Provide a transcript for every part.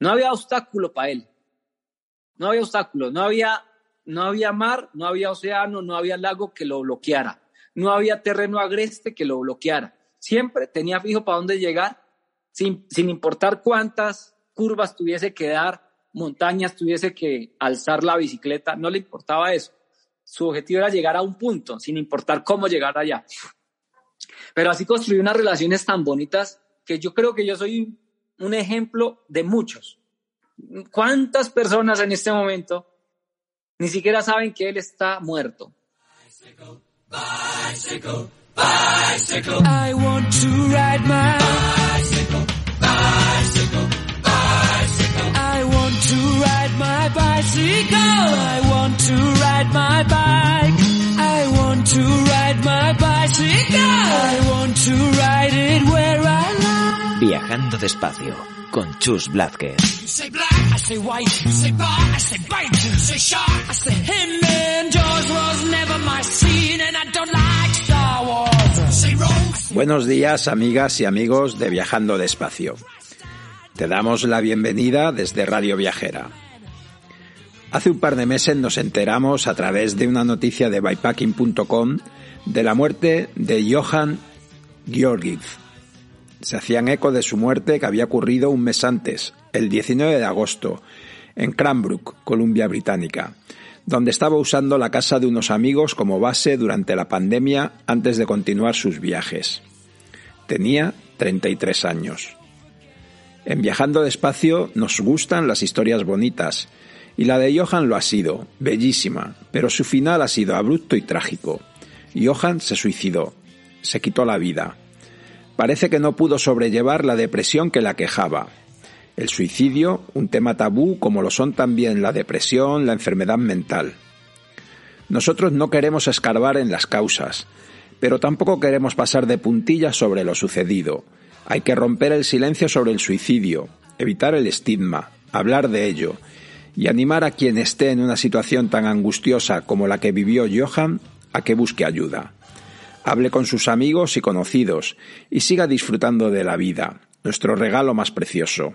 No había obstáculo para él. No había obstáculo. No había, no había mar, no había océano, no había lago que lo bloqueara. No había terreno agreste que lo bloqueara. Siempre tenía fijo para dónde llegar, sin, sin importar cuántas curvas tuviese que dar, montañas tuviese que alzar la bicicleta. No le importaba eso. Su objetivo era llegar a un punto, sin importar cómo llegar allá. Pero así construí unas relaciones tan bonitas que yo creo que yo soy un ejemplo de muchos. ¿Cuántas personas en este momento ni siquiera saben que él está muerto? Bicycle, bicycle, I want to ride my bicycle, bicycle, bicycle. I want to ride my bicycle. I want to ride my bike. I want to ride my bicycle. I want to ride it where I like. Viajando despacio con Chus Blázquez. Buenos días, amigas y amigos de Viajando Despacio. Te damos la bienvenida desde Radio Viajera. Hace un par de meses nos enteramos a través de una noticia de bypacking.com de la muerte de Johan Georgiev. Se hacían eco de su muerte que había ocurrido un mes antes, el 19 de agosto, en Cranbrook, Columbia Británica, donde estaba usando la casa de unos amigos como base durante la pandemia antes de continuar sus viajes. Tenía 33 años. En Viajando despacio nos gustan las historias bonitas, y la de Johan lo ha sido, bellísima, pero su final ha sido abrupto y trágico. Johan se suicidó, se quitó la vida. Parece que no pudo sobrellevar la depresión que la quejaba. El suicidio, un tema tabú como lo son también la depresión, la enfermedad mental. Nosotros no queremos escarbar en las causas, pero tampoco queremos pasar de puntillas sobre lo sucedido. Hay que romper el silencio sobre el suicidio, evitar el estigma, hablar de ello y animar a quien esté en una situación tan angustiosa como la que vivió Johan a que busque ayuda. Hable con sus amigos y conocidos y siga disfrutando de la vida, nuestro regalo más precioso.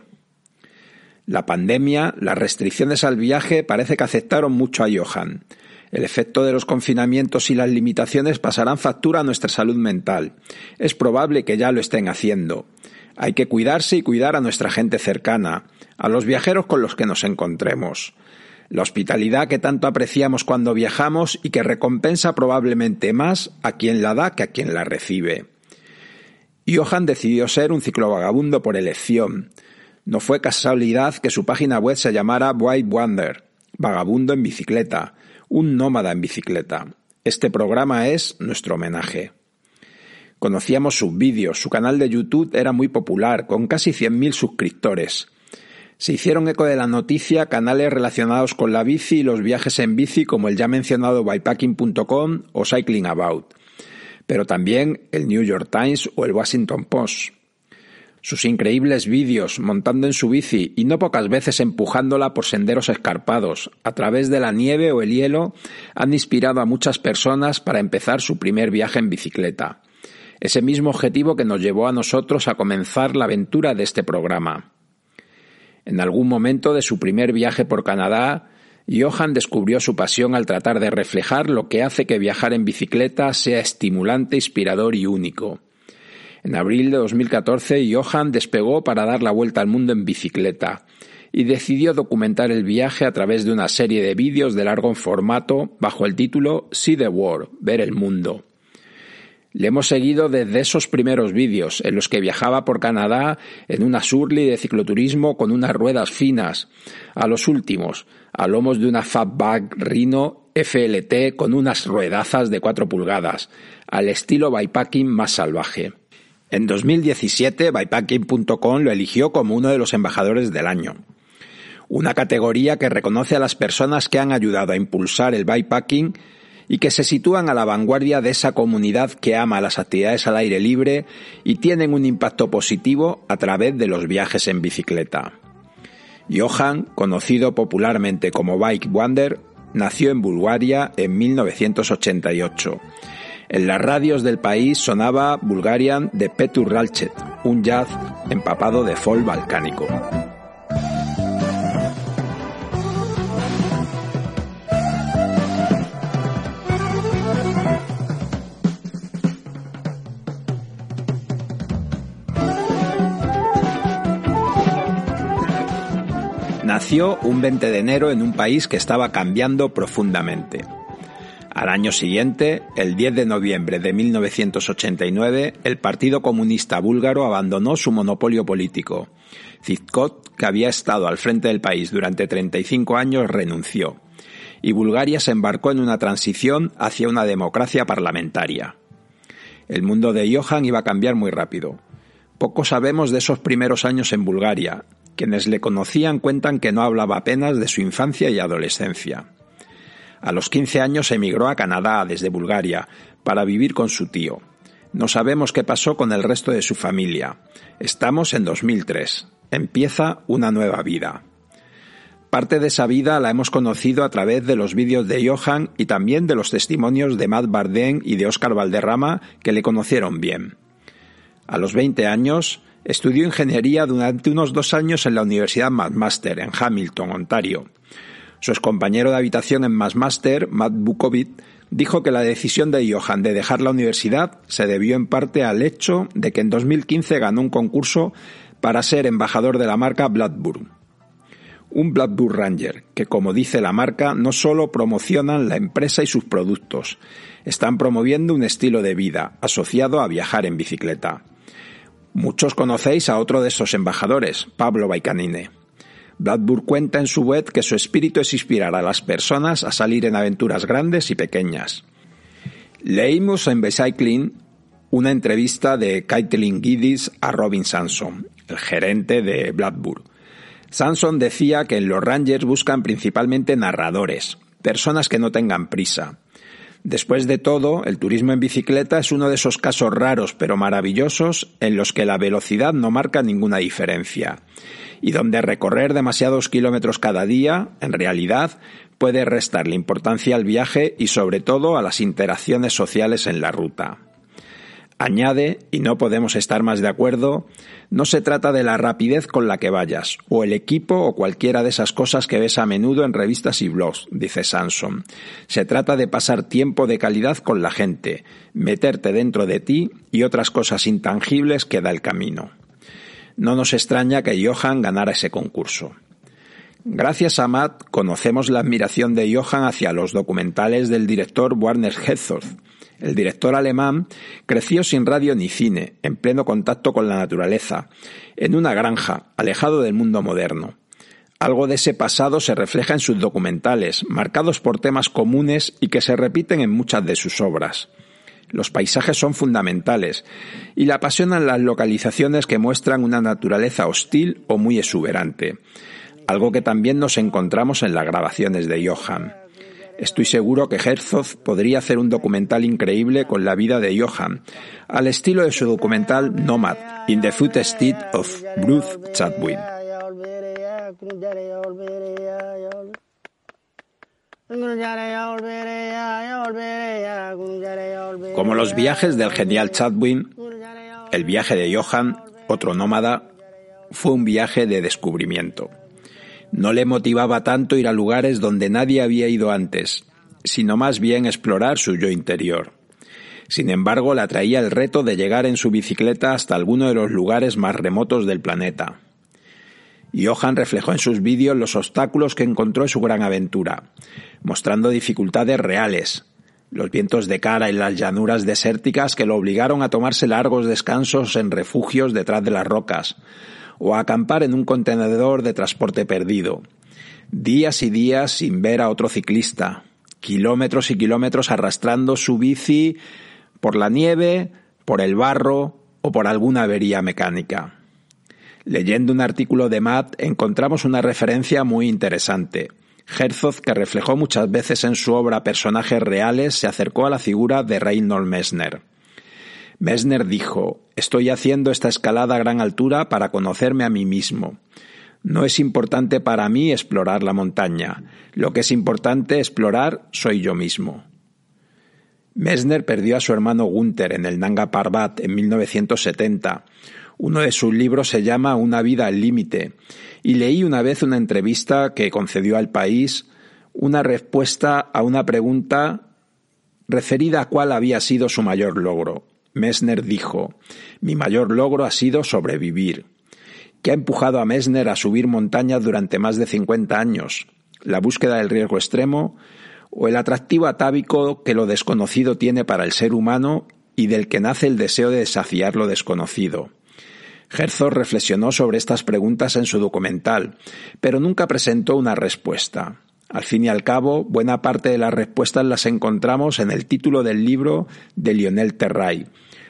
La pandemia, las restricciones al viaje parece que aceptaron mucho a Johan. El efecto de los confinamientos y las limitaciones pasarán factura a nuestra salud mental. Es probable que ya lo estén haciendo. Hay que cuidarse y cuidar a nuestra gente cercana, a los viajeros con los que nos encontremos. La hospitalidad que tanto apreciamos cuando viajamos y que recompensa probablemente más a quien la da que a quien la recibe. Johan decidió ser un ciclovagabundo por elección. No fue casualidad que su página web se llamara White Wander, vagabundo en bicicleta, un nómada en bicicleta. Este programa es nuestro homenaje. Conocíamos sus vídeos, su canal de YouTube era muy popular, con casi 100.000 suscriptores. Se hicieron eco de la noticia canales relacionados con la bici y los viajes en bici como el ya mencionado bypacking.com o Cycling About, pero también el New York Times o el Washington Post. Sus increíbles vídeos montando en su bici y no pocas veces empujándola por senderos escarpados, a través de la nieve o el hielo, han inspirado a muchas personas para empezar su primer viaje en bicicleta. Ese mismo objetivo que nos llevó a nosotros a comenzar la aventura de este programa. En algún momento de su primer viaje por Canadá, Johan descubrió su pasión al tratar de reflejar lo que hace que viajar en bicicleta sea estimulante, inspirador y único. En abril de 2014, Johan despegó para dar la vuelta al mundo en bicicleta y decidió documentar el viaje a través de una serie de vídeos de largo formato bajo el título See the World, ver el mundo. Le hemos seguido desde esos primeros vídeos en los que viajaba por Canadá en una Surly de cicloturismo con unas ruedas finas, a los últimos, a lomos de una Fatback Rhino FLT con unas ruedazas de 4 pulgadas, al estilo bypacking más salvaje. En 2017, bypacking.com lo eligió como uno de los embajadores del año. una categoría que reconoce a las personas que han ayudado a impulsar el bikepacking y que se sitúan a la vanguardia de esa comunidad que ama las actividades al aire libre y tienen un impacto positivo a través de los viajes en bicicleta. Johan, conocido popularmente como Bike Wonder, nació en Bulgaria en 1988. En las radios del país sonaba Bulgarian de Petur Ralchet, un jazz empapado de folk balcánico. Nació un 20 de enero en un país que estaba cambiando profundamente. Al año siguiente, el 10 de noviembre de 1989, el Partido Comunista Búlgaro abandonó su monopolio político. Zizkot, que había estado al frente del país durante 35 años, renunció. Y Bulgaria se embarcó en una transición hacia una democracia parlamentaria. El mundo de Johan iba a cambiar muy rápido. Poco sabemos de esos primeros años en Bulgaria. Quienes le conocían cuentan que no hablaba apenas de su infancia y adolescencia. A los 15 años emigró a Canadá desde Bulgaria para vivir con su tío. No sabemos qué pasó con el resto de su familia. Estamos en 2003. Empieza una nueva vida. Parte de esa vida la hemos conocido a través de los vídeos de Johan y también de los testimonios de Matt Bardem y de Oscar Valderrama que le conocieron bien. A los 20 años estudió ingeniería durante unos dos años en la Universidad McMaster en Hamilton, Ontario. Su compañero de habitación en Massmaster, Matt Bukovic, dijo que la decisión de Johan de dejar la universidad se debió en parte al hecho de que en 2015 ganó un concurso para ser embajador de la marca Blackburn. Un Blackburn Ranger, que como dice la marca, no solo promocionan la empresa y sus productos, están promoviendo un estilo de vida asociado a viajar en bicicleta. Muchos conocéis a otro de esos embajadores, Pablo Baicanine. Blackburn cuenta en su web que su espíritu es inspirar a las personas a salir en aventuras grandes y pequeñas. Leímos en Bicycling una entrevista de Caitlin Giddis a Robin Sanson, el gerente de Blackburn. Sanson decía que en los Rangers buscan principalmente narradores, personas que no tengan prisa. Después de todo, el turismo en bicicleta es uno de esos casos raros pero maravillosos en los que la velocidad no marca ninguna diferencia y donde recorrer demasiados kilómetros cada día, en realidad, puede restarle importancia al viaje y sobre todo a las interacciones sociales en la ruta. Añade, y no podemos estar más de acuerdo, no se trata de la rapidez con la que vayas, o el equipo o cualquiera de esas cosas que ves a menudo en revistas y blogs, dice Sanson. Se trata de pasar tiempo de calidad con la gente, meterte dentro de ti y otras cosas intangibles que da el camino. No nos extraña que Johan ganara ese concurso. Gracias a Matt conocemos la admiración de Johan hacia los documentales del director Warner Herzog. El director alemán creció sin radio ni cine, en pleno contacto con la naturaleza, en una granja, alejado del mundo moderno. Algo de ese pasado se refleja en sus documentales, marcados por temas comunes y que se repiten en muchas de sus obras. Los paisajes son fundamentales y le apasionan las localizaciones que muestran una naturaleza hostil o muy exuberante, algo que también nos encontramos en las grabaciones de Johan. Estoy seguro que Herzog podría hacer un documental increíble con la vida de Johan, al estilo de su documental Nomad, In the Footsteps of Bruce Chatwin. Como los viajes del genial Chadwin, el viaje de Johan, otro nómada, fue un viaje de descubrimiento. No le motivaba tanto ir a lugares donde nadie había ido antes, sino más bien explorar su yo interior. Sin embargo, le atraía el reto de llegar en su bicicleta hasta alguno de los lugares más remotos del planeta. Johan reflejó en sus vídeos los obstáculos que encontró en su gran aventura, mostrando dificultades reales, los vientos de cara en las llanuras desérticas que lo obligaron a tomarse largos descansos en refugios detrás de las rocas, o acampar en un contenedor de transporte perdido. Días y días sin ver a otro ciclista, kilómetros y kilómetros arrastrando su bici por la nieve, por el barro o por alguna avería mecánica. Leyendo un artículo de Matt encontramos una referencia muy interesante. Herzog, que reflejó muchas veces en su obra personajes reales, se acercó a la figura de Reinhold Messner. Messner dijo, Estoy haciendo esta escalada a gran altura para conocerme a mí mismo. No es importante para mí explorar la montaña. Lo que es importante explorar soy yo mismo. Messner perdió a su hermano Gunther en el Nanga Parbat en 1970. Uno de sus libros se llama Una vida al límite, y leí una vez una entrevista que concedió al país una respuesta a una pregunta referida a cuál había sido su mayor logro. Messner dijo, Mi mayor logro ha sido sobrevivir. ¿Qué ha empujado a Messner a subir montañas durante más de 50 años? ¿La búsqueda del riesgo extremo o el atractivo atávico que lo desconocido tiene para el ser humano y del que nace el deseo de desafiar lo desconocido? Herzog reflexionó sobre estas preguntas en su documental, pero nunca presentó una respuesta. Al fin y al cabo, buena parte de las respuestas las encontramos en el título del libro de Lionel Terray,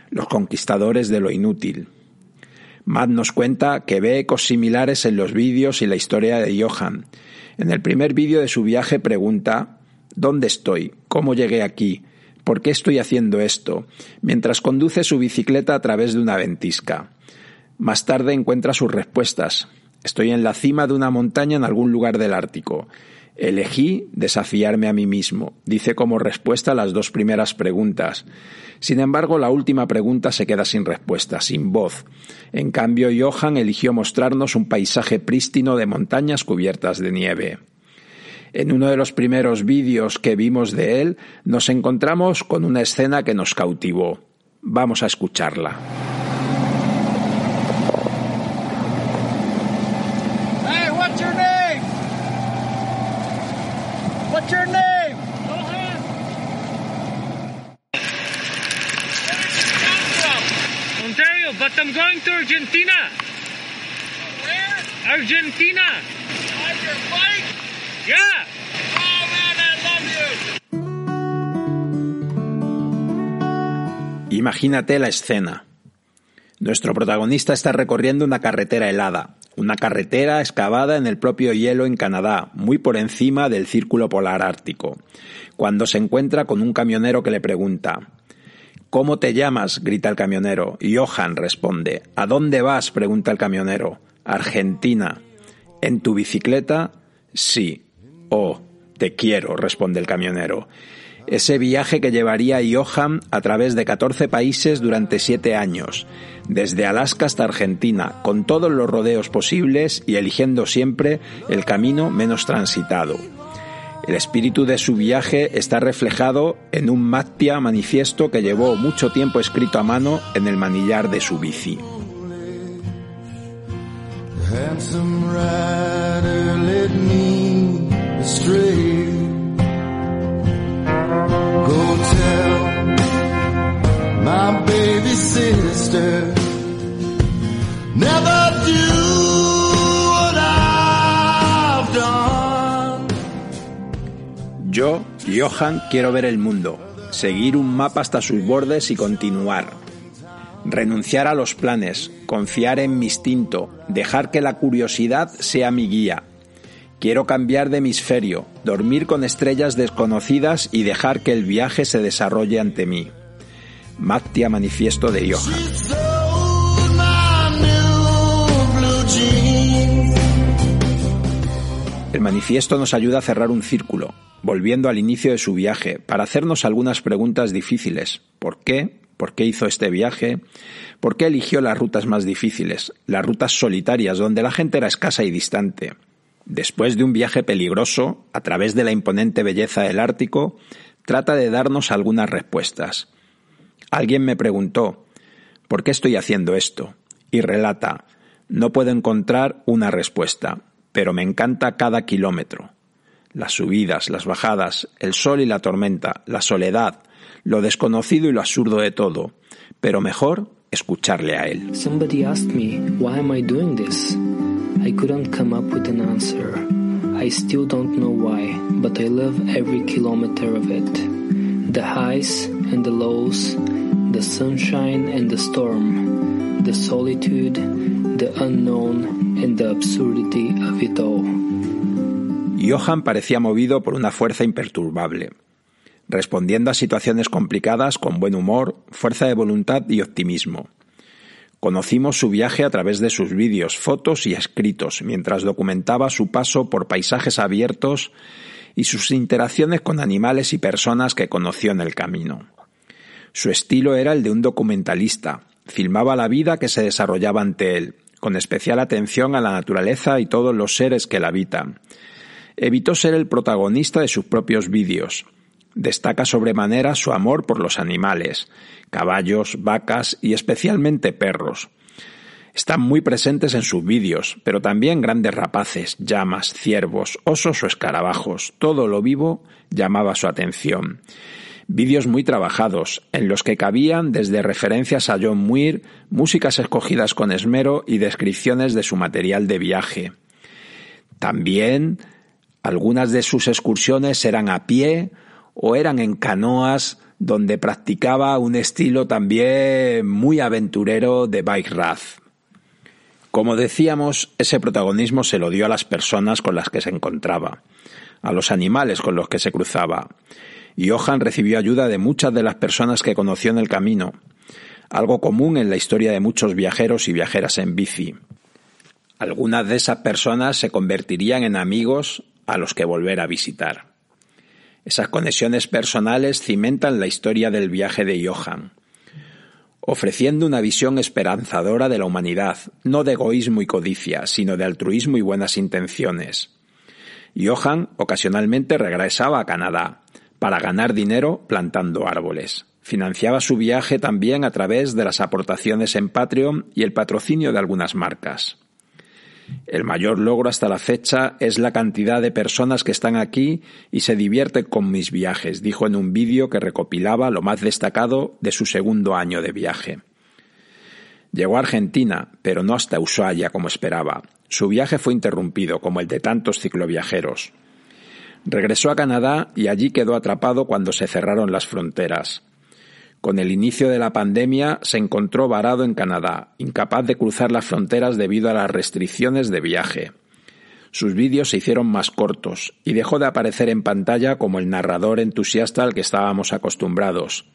Los conquistadores de lo inútil. Matt nos cuenta que ve ecos similares en los vídeos y la historia de Johan. En el primer vídeo de su viaje pregunta ¿Dónde estoy? ¿Cómo llegué aquí? ¿Por qué estoy haciendo esto? mientras conduce su bicicleta a través de una ventisca. Más tarde encuentra sus respuestas. Estoy en la cima de una montaña en algún lugar del Ártico. Elegí desafiarme a mí mismo, dice como respuesta a las dos primeras preguntas. Sin embargo, la última pregunta se queda sin respuesta, sin voz. En cambio, Johan eligió mostrarnos un paisaje prístino de montañas cubiertas de nieve. En uno de los primeros vídeos que vimos de él, nos encontramos con una escena que nos cautivó. Vamos a escucharla. What's your name? Ontario, but I'm going Argentina. Where? Argentina. On your bike? Yeah. Imagínate la escena. Nuestro protagonista está recorriendo una carretera helada, una carretera excavada en el propio hielo en Canadá, muy por encima del círculo polar ártico, cuando se encuentra con un camionero que le pregunta ¿Cómo te llamas? grita el camionero. Johan responde. ¿A dónde vas? pregunta el camionero. Argentina. ¿En tu bicicleta? Sí. Oh, te quiero, responde el camionero. Ese viaje que llevaría Johan a través de 14 países durante siete años, desde Alaska hasta Argentina, con todos los rodeos posibles y eligiendo siempre el camino menos transitado. El espíritu de su viaje está reflejado en un Mattia manifiesto que llevó mucho tiempo escrito a mano en el manillar de su bici. Yo, Johan, quiero ver el mundo, seguir un mapa hasta sus bordes y continuar. Renunciar a los planes, confiar en mi instinto, dejar que la curiosidad sea mi guía. Quiero cambiar de hemisferio, dormir con estrellas desconocidas y dejar que el viaje se desarrolle ante mí. Mattia Manifiesto de Johan. El manifiesto nos ayuda a cerrar un círculo, volviendo al inicio de su viaje, para hacernos algunas preguntas difíciles. ¿Por qué? ¿Por qué hizo este viaje? ¿Por qué eligió las rutas más difíciles, las rutas solitarias, donde la gente era escasa y distante? Después de un viaje peligroso, a través de la imponente belleza del Ártico, trata de darnos algunas respuestas. Alguien me preguntó, ¿por qué estoy haciendo esto? Y relata, no puedo encontrar una respuesta, pero me encanta cada kilómetro. Las subidas, las bajadas, el sol y la tormenta, la soledad, lo desconocido y lo absurdo de todo, pero mejor escucharle a él. Somebody asked me, why am I doing this? I couldn't come up with an answer. I still don't know why, but I love every kilometer of it. The highs and the lows, the sunshine and the storm, the solitude, the unknown, and the absurdity of it all. Johan parecía movido por una fuerza imperturbable, respondiendo a situaciones complicadas con buen humor, fuerza de voluntad y optimismo. Conocimos su viaje a través de sus vídeos, fotos y escritos, mientras documentaba su paso por paisajes abiertos y sus interacciones con animales y personas que conoció en el camino. Su estilo era el de un documentalista, filmaba la vida que se desarrollaba ante él, con especial atención a la naturaleza y todos los seres que la habitan. Evitó ser el protagonista de sus propios vídeos. Destaca sobremanera su amor por los animales, caballos, vacas y especialmente perros. Están muy presentes en sus vídeos, pero también grandes rapaces, llamas, ciervos, osos o escarabajos. Todo lo vivo llamaba su atención. Vídeos muy trabajados, en los que cabían desde referencias a John Muir, músicas escogidas con esmero y descripciones de su material de viaje. También algunas de sus excursiones eran a pie o eran en canoas donde practicaba un estilo también muy aventurero de bike raft. Como decíamos, ese protagonismo se lo dio a las personas con las que se encontraba, a los animales con los que se cruzaba. Y Johan recibió ayuda de muchas de las personas que conoció en el camino, algo común en la historia de muchos viajeros y viajeras en bici. Algunas de esas personas se convertirían en amigos a los que volver a visitar. Esas conexiones personales cimentan la historia del viaje de Johan, ofreciendo una visión esperanzadora de la humanidad, no de egoísmo y codicia, sino de altruismo y buenas intenciones. Johan ocasionalmente regresaba a Canadá para ganar dinero plantando árboles. Financiaba su viaje también a través de las aportaciones en Patreon y el patrocinio de algunas marcas. El mayor logro hasta la fecha es la cantidad de personas que están aquí y se divierten con mis viajes, dijo en un vídeo que recopilaba lo más destacado de su segundo año de viaje. Llegó a Argentina, pero no hasta Ushuaia como esperaba. Su viaje fue interrumpido, como el de tantos cicloviajeros. Regresó a Canadá y allí quedó atrapado cuando se cerraron las fronteras. Con el inicio de la pandemia se encontró varado en Canadá, incapaz de cruzar las fronteras debido a las restricciones de viaje. Sus vídeos se hicieron más cortos y dejó de aparecer en pantalla como el narrador entusiasta al que estábamos acostumbrados.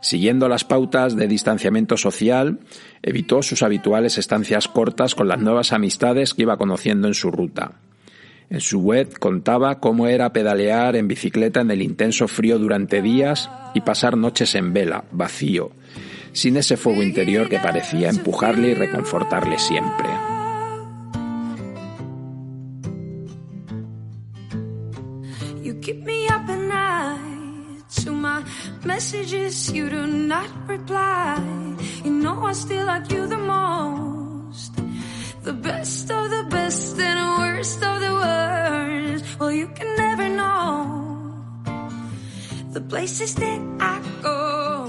Siguiendo las pautas de distanciamiento social, evitó sus habituales estancias cortas con las nuevas amistades que iba conociendo en su ruta. En su web contaba cómo era pedalear en bicicleta en el intenso frío durante días y pasar noches en vela, vacío, sin ese fuego interior que parecía empujarle y reconfortarle siempre. Messages you do not reply. You know I still like you the most. The best of the best and worst of the worst. Well, you can never know the places that I go.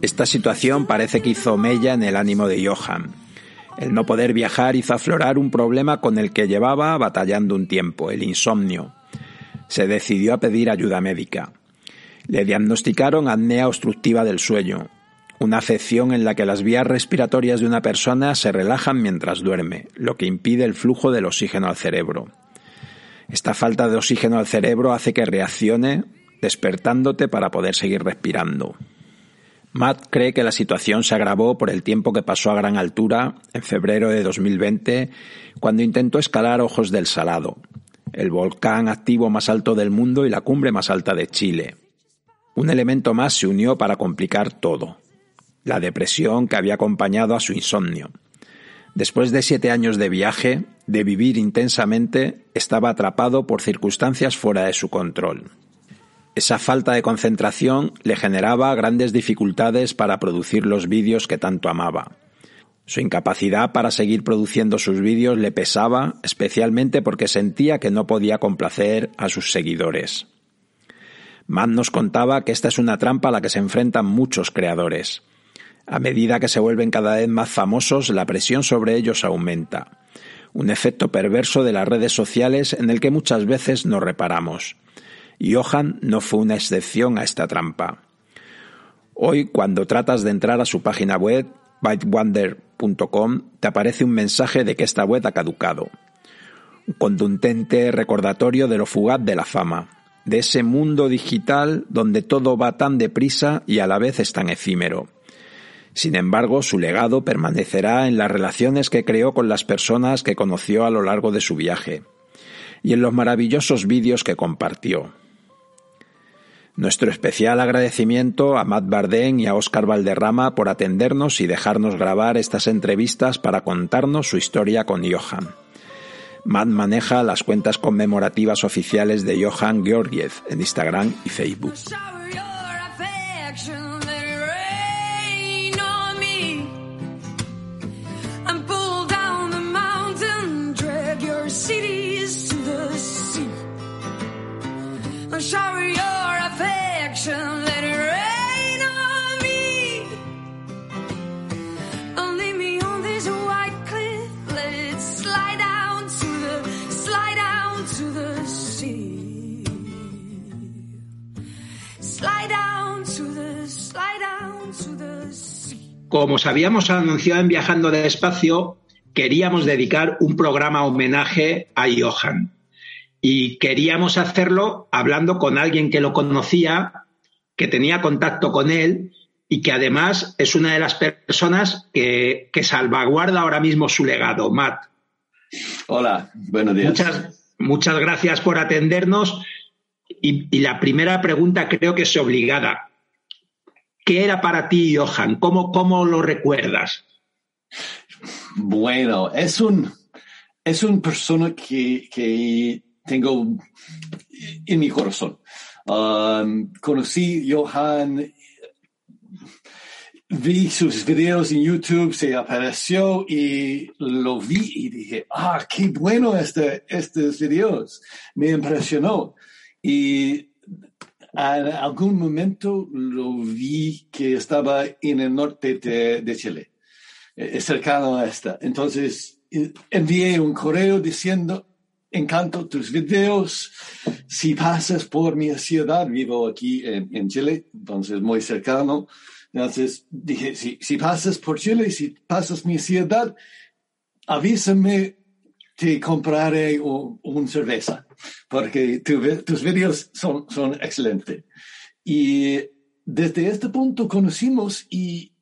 Esta situación parece que hizo mella en el ánimo de Johan. El no poder viajar hizo aflorar un problema con el que llevaba batallando un tiempo, el insomnio. Se decidió a pedir ayuda médica. Le diagnosticaron apnea obstructiva del sueño, una afección en la que las vías respiratorias de una persona se relajan mientras duerme, lo que impide el flujo del oxígeno al cerebro. Esta falta de oxígeno al cerebro hace que reaccione despertándote para poder seguir respirando. Matt cree que la situación se agravó por el tiempo que pasó a gran altura en febrero de 2020 cuando intentó escalar Ojos del Salado, el volcán activo más alto del mundo y la cumbre más alta de Chile. Un elemento más se unió para complicar todo, la depresión que había acompañado a su insomnio. Después de siete años de viaje, de vivir intensamente, estaba atrapado por circunstancias fuera de su control. Esa falta de concentración le generaba grandes dificultades para producir los vídeos que tanto amaba. Su incapacidad para seguir produciendo sus vídeos le pesaba, especialmente porque sentía que no podía complacer a sus seguidores. Matt nos contaba que esta es una trampa a la que se enfrentan muchos creadores. A medida que se vuelven cada vez más famosos, la presión sobre ellos aumenta. Un efecto perverso de las redes sociales en el que muchas veces nos reparamos. Johan no fue una excepción a esta trampa. Hoy, cuando tratas de entrar a su página web, radioviajera.com te aparece un mensaje de que esta web ha caducado. Un contundente recordatorio de lo fugaz de la fama, de ese mundo digital donde todo va tan deprisa y a la vez es tan efímero. Sin embargo, su legado permanecerá en las relaciones que creó con las personas que conoció a lo largo de su viaje y en los maravillosos vídeos que compartió. Nuestro especial agradecimiento a Matt Bardén y a Oscar Valderrama por atendernos y dejarnos grabar estas entrevistas para contarnos su historia con Johan. Matt maneja las cuentas conmemorativas oficiales de Johan Georgiev en Instagram y Facebook. Shower your affection, on slide down to the, sea. Como os habíamos anunciado en Viajando Despacio, queríamos dedicar un programa homenaje a Johan. Y queríamos hacerlo hablando con alguien que lo conocía, que tenía contacto con él y que además es una de las personas que, que salvaguarda ahora mismo su legado, Matt. Hola, buenos días. Muchas, muchas gracias por atendernos. Y, y, la primera pregunta creo que es obligada. ¿Qué era para ti, Johan? ¿Cómo, cómo lo recuerdas? Bueno, es un, es una persona que, que tengo en mi corazón. Um, conocí Johan, vi sus videos en YouTube, se apareció y lo vi y dije, ah, qué bueno este, estos videos. Me impresionó. Y en algún momento lo vi que estaba en el norte de, de Chile, eh, cercano a esta. Entonces envié un correo diciendo, encanto tus videos. Si pasas por mi ciudad, vivo aquí en, en Chile, entonces muy cercano. Entonces dije, si, si pasas por Chile, si pasas mi ciudad, avísame, te compraré un, un cerveza, porque tu, tus videos son, son excelentes. Y desde este punto conocimos y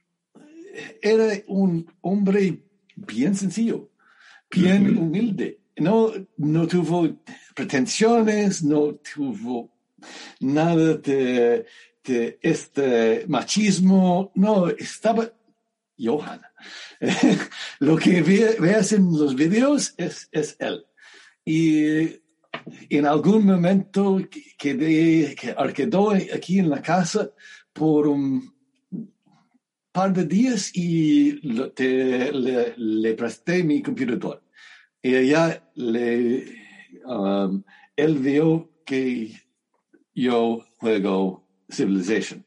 era un hombre bien sencillo, bien humilde no, no tuvo pretensiones, no tuvo nada de, este machismo, no, estaba Johan. Lo que ve, veas en los videos es, él. Y en algún momento quedé, que quedó aquí en la casa por un par de días y le, le presté mi computador. Y ella le, um, él vio que yo juego Civilization.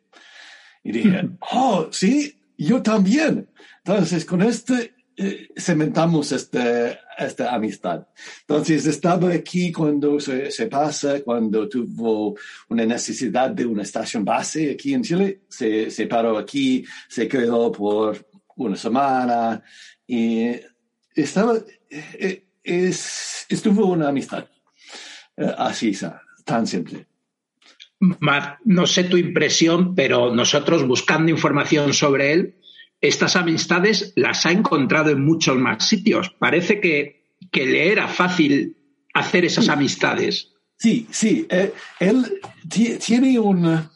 Y dije, oh, sí, yo también. Entonces, con este, eh, cementamos este, esta amistad. Entonces, estaba aquí cuando se, se, pasa, cuando tuvo una necesidad de una estación base aquí en Chile, se, se paró aquí, se quedó por una semana y estaba, eh, es, estuvo una amistad. Eh, así, tan simple. No sé tu impresión, pero nosotros buscando información sobre él, estas amistades las ha encontrado en muchos más sitios. Parece que, que le era fácil hacer esas sí. amistades. Sí, sí. Eh, él tiene un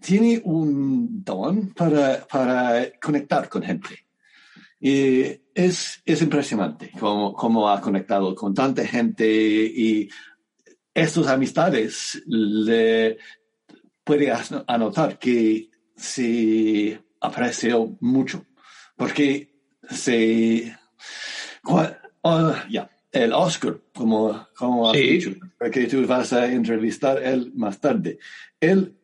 tiene un don para, para conectar con gente. Y es, es impresionante cómo, cómo ha conectado con tanta gente y estas amistades le puede anotar que se apreció mucho porque se uh, ya el Oscar como como has Sí. dicho porque tú vas a entrevistar él más tarde él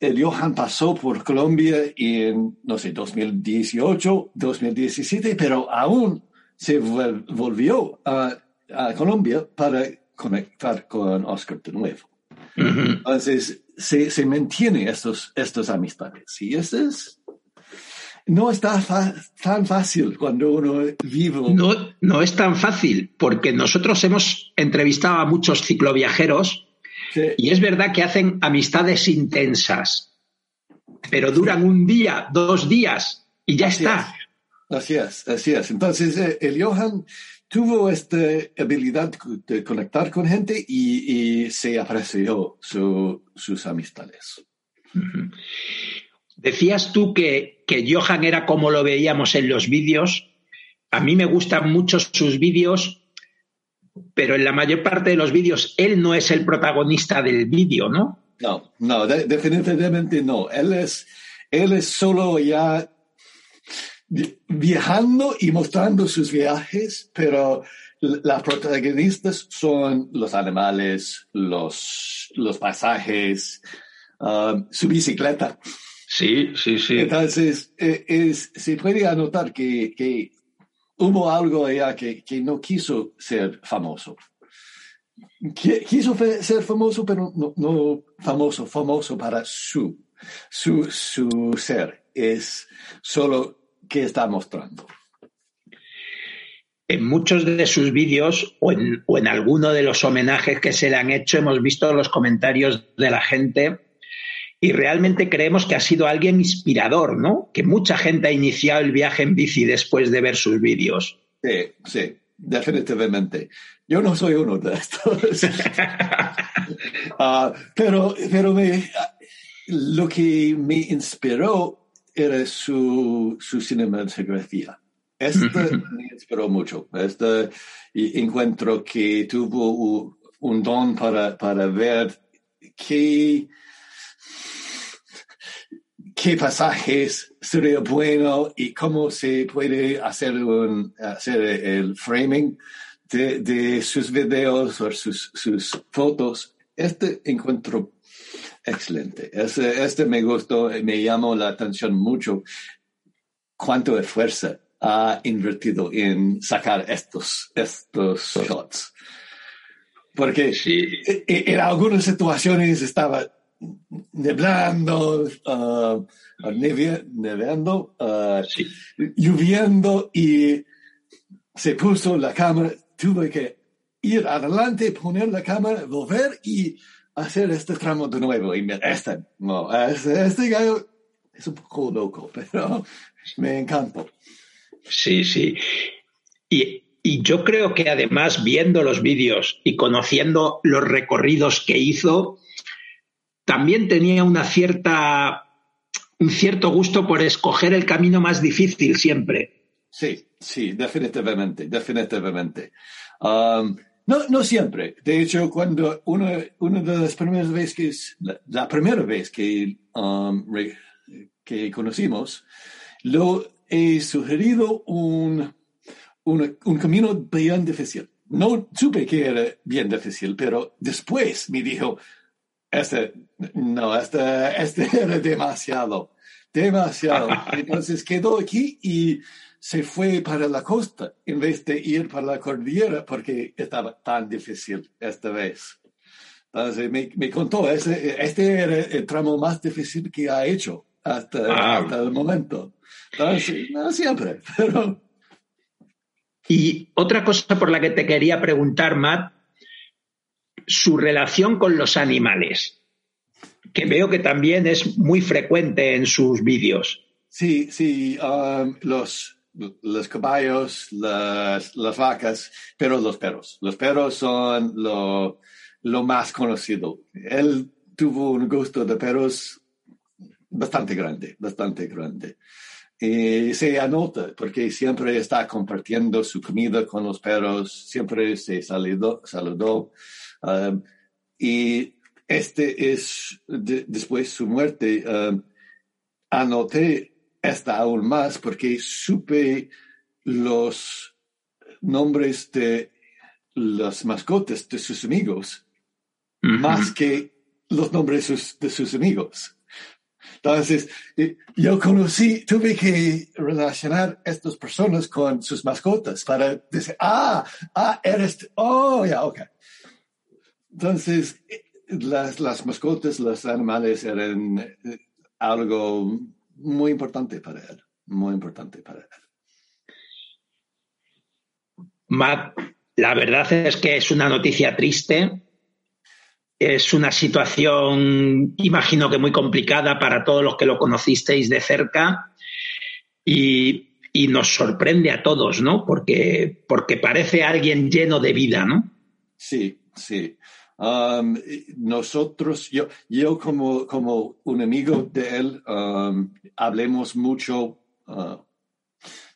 el Johan pasó por Colombia en, no sé, 2018, 2017, pero aún se vol- volvió a, a Colombia para conectar con Oscar de nuevo. Entonces, se, se mantiene estos, estos amistades. Y eso es no está tan fácil cuando uno vive. No, no es tan fácil, porque nosotros hemos entrevistado a muchos cicloviajeros Sí. y es verdad que hacen amistades intensas, pero duran un día, dos días y ya Así está. Así es, así es. Entonces, eh, el Johan tuvo esta habilidad de conectar con gente y, y se apreció su- sus amistades. Decías tú que, que Johan era como lo veíamos en los vídeos. A mí me gustan mucho sus vídeos, pero en la mayor parte de los vídeos él no es el protagonista del vídeo, ¿no? No, no, de- definitivamente no. Él es, él es solo ya vi- viajando y mostrando sus viajes, pero las protagonistas son los animales, los, los paisajes, um, su bicicleta. Sí, sí, sí. Entonces, eh, es, se puede anotar que, que hubo algo allá que, que no quiso ser famoso. Qui- Quiso ser famoso, pero no, no famoso, famoso para su, su, su ser. Es solo que está mostrando. En muchos de sus vídeos o en, o en alguno de los homenajes que se le han hecho hemos visto los comentarios de la gente y realmente creemos que ha sido alguien inspirador, ¿no? Que mucha gente ha iniciado el viaje en bici después de ver sus vídeos. Sí, sí, definitivamente. Yo no soy uno de estos. Ah, pero pero me, lo que me inspiró era su, su cinematografía. Este me inspiró mucho. Este, encuentro que tuvo un don para, para ver qué, qué pasajes sería bueno y cómo se puede hacer, un, hacer el framing de, de sus videos o sus, sus fotos. Este encuentro excelente. Este, este me gustó, me llamó la atención mucho cuánto esfuerzo ha invertido en sacar estos, estos shots. Porque e- e- en algunas situaciones estaba neblando, ah, nevie- neveando, ah, lloviendo y se puso la cámara. Tuve que ir adelante, poner la cámara, volver y hacer este tramo de nuevo. Y me- este, no, este, este gallo es un poco loco, pero me encantó. Sí, sí. Y, y yo creo que además viendo los vídeos y conociendo los recorridos que hizo, también tenía una cierta, un cierto gusto por escoger el camino más difícil siempre. Sí, sí, definitivamente, definitivamente. Um, no, no siempre. De hecho, cuando una, una de las primeras veces que la, primera vez que, um, que conocimos, lo he sugerido un, un camino bien difícil. No supe que era bien difícil, pero después me dijo, este, no, este, este era demasiado, demasiado. Entonces quedó aquí y se fue para la costa en vez de ir para la cordillera porque estaba tan difícil esta vez. Entonces me, me contó, ese, este era el tramo más difícil que ha hecho hasta, Ah. hasta el momento. Entonces, no siempre, pero Y otra cosa por la que te quería preguntar, Matt, su relación con los animales, que veo que también es muy frecuente en sus vídeos. Sí, sí, um, los, los caballos, las, las vacas, pero los perros. Los perros son lo, más conocido. Él tuvo un gusto de perros bastante grande, bastante grande. Y se anota porque siempre está compartiendo su comida con los perros, siempre se saludó. saludó. Um, y este es, de- después de su muerte, um, anoté esta aún más porque supe los nombres de las mascotas de sus amigos más que los nombres de sus, de sus amigos. Entonces, eh, yo conocí, tuve que relacionar estas personas con sus mascotas para decir, ah, ah, eres, oh, ya, ok. Entonces, las, las mascotas, los animales eran eh, algo muy importante para él. muy importante para él. Matt, la verdad es que es una noticia triste. Es una situación, imagino que muy complicada para todos los que lo conocisteis de cerca y, y nos sorprende a todos, ¿no? Porque, porque parece alguien lleno de vida, ¿no? Sí, sí. Um, nosotros, yo, yo como, como un amigo de él, um, hablemos mucho, uh,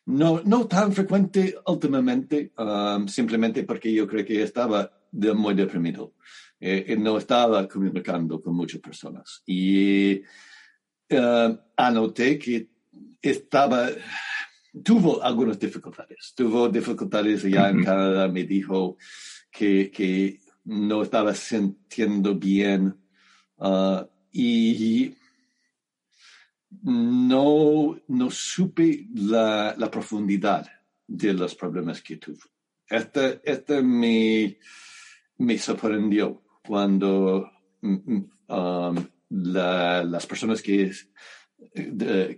no, no tan frecuente últimamente, um, simplemente porque yo creo que estaba de, muy deprimido. Eh, no estaba comunicando con muchas personas. Y uh, anoté que estaba, tuvo algunas dificultades. Tuvo dificultades allá en Canadá, me dijo que, que no estaba sintiendo bien uh, y no, no supe la, la, profundidad de los problemas que tuvo. Este, este me, me sorprendió cuando um, la, las personas que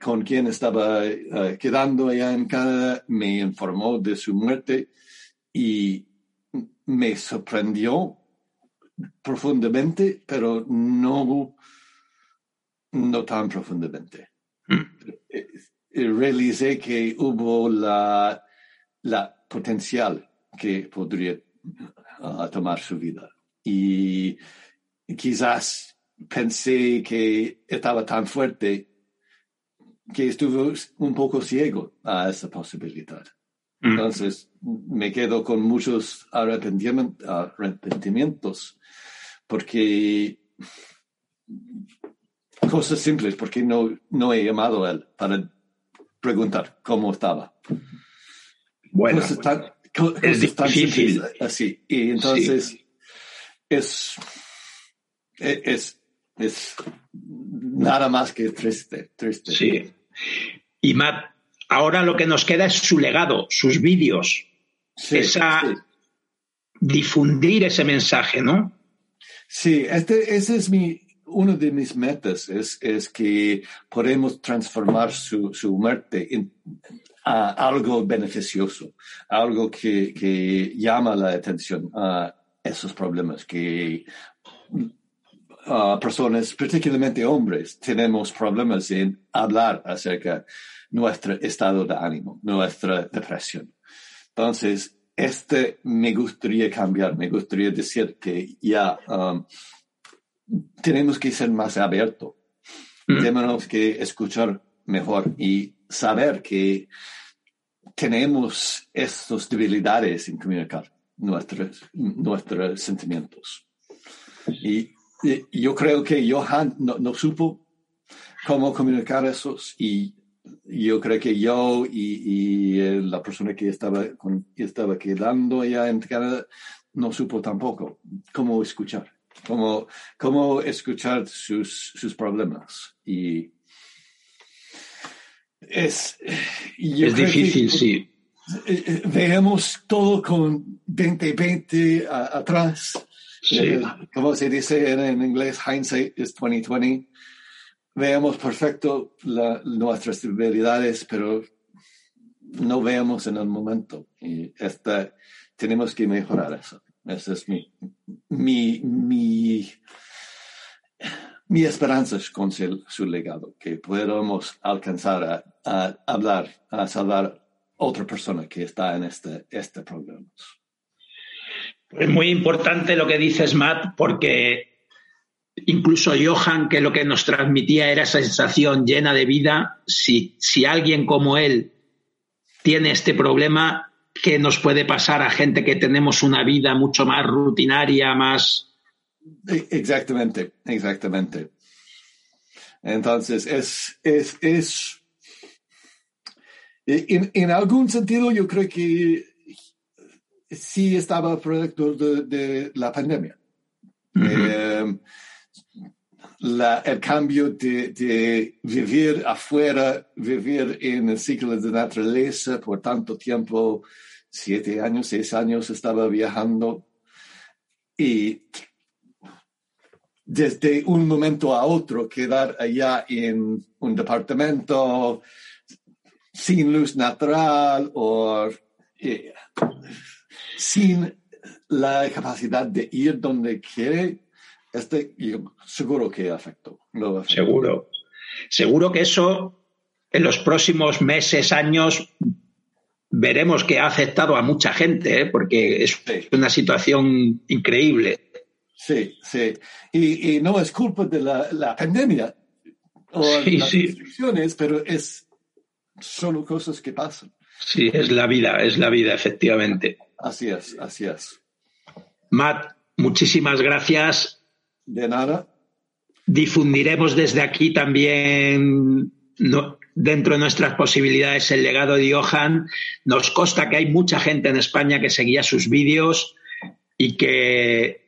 con quien estaba uh, quedando allá en Canadá me informó de su muerte y me sorprendió profundamente, pero no, no tan profundamente. Mm. Realicé que hubo la, la potencial que podría uh, tomar su vida. Y quizás pensé que estaba tan fuerte que estuve un poco ciego a esa posibilidad. Mm. Entonces, me quedo con muchos arrepentimientos porque cosas simples, porque no, no he llamado a él para preguntar cómo estaba. Bueno, cosas tan, es difícil. tan así. Y entonces Sí. es, es, es nada más que triste, triste. Sí. Y Matt, ahora lo que nos queda es su legado, sus vídeos, Sí, esa sí. difundir ese mensaje, ¿no? Sí, este, ese es mi, uno de mis metas, es, es que podemos transformar su, su muerte en a algo beneficioso, algo que, que llama la atención a esos problemas que a personas, particularmente hombres, tenemos problemas en hablar acerca de nuestro estado de ánimo, nuestra depresión. Entonces, este me gustaría cambiar, me gustaría decir que ya um, tenemos que ser más abiertos, tenemos que escuchar mejor y saber que tenemos estas debilidades en comunicar nuestros, nuestros sentimientos. Y, y yo creo que Johan no, no supo cómo comunicar esos y yo creo que yo y, y eh, la persona que estaba, con, estaba quedando allá en Canadá no supo tampoco cómo escuchar, cómo, cómo escuchar sus, sus problemas. Y es, yo Es creo que- difícil, sí. eh, eh, veamos todo con 2020 a- atrás. Sí. Eh, como se dice en, en inglés, hindsight is 2020. Veamos perfecto la- nuestras debilidades, pero no veamos en el momento. Y esta, tenemos que mejorar eso. Esa es mi, mi, mi, mi esperanza con su, su legado, que podamos alcanzar a, a hablar, a salvar otra persona que está en este, este programa. Es muy importante lo que dices, Matt, porque incluso Johan, que lo que nos transmitía era esa sensación llena de vida, si, si alguien como él tiene este problema, ¿qué nos puede pasar a gente que tenemos una vida mucho más rutinaria, más... E- Exactamente, exactamente. Entonces, es, es, es, en, en algún sentido yo creo que sí estaba producto de, de la pandemia. Eh, la- el cambio de, vivir afuera, vivir en el ciclo de naturaleza por tanto tiempo, siete años, seis años estaba viajando. Y desde un momento a otro quedar allá en un departamento sin luz natural o eh, sin la capacidad de ir donde quiere, este yo seguro que afectó. lo afectó. Seguro. Seguro que eso en los próximos meses, años, veremos que ha afectado a mucha gente, ¿eh? porque es Sí. una situación increíble. Sí, sí. Y, y no es culpa de la, la pandemia o Sí, las sí. restricciones, pero es solo cosas que pasan. Sí, es la vida, es la vida, efectivamente. Así es, así es. Matt, muchísimas gracias. De nada. Difundiremos desde aquí también no- dentro de nuestras posibilidades el legado de Johan. Nos consta que hay mucha gente en España que seguía sus vídeos y que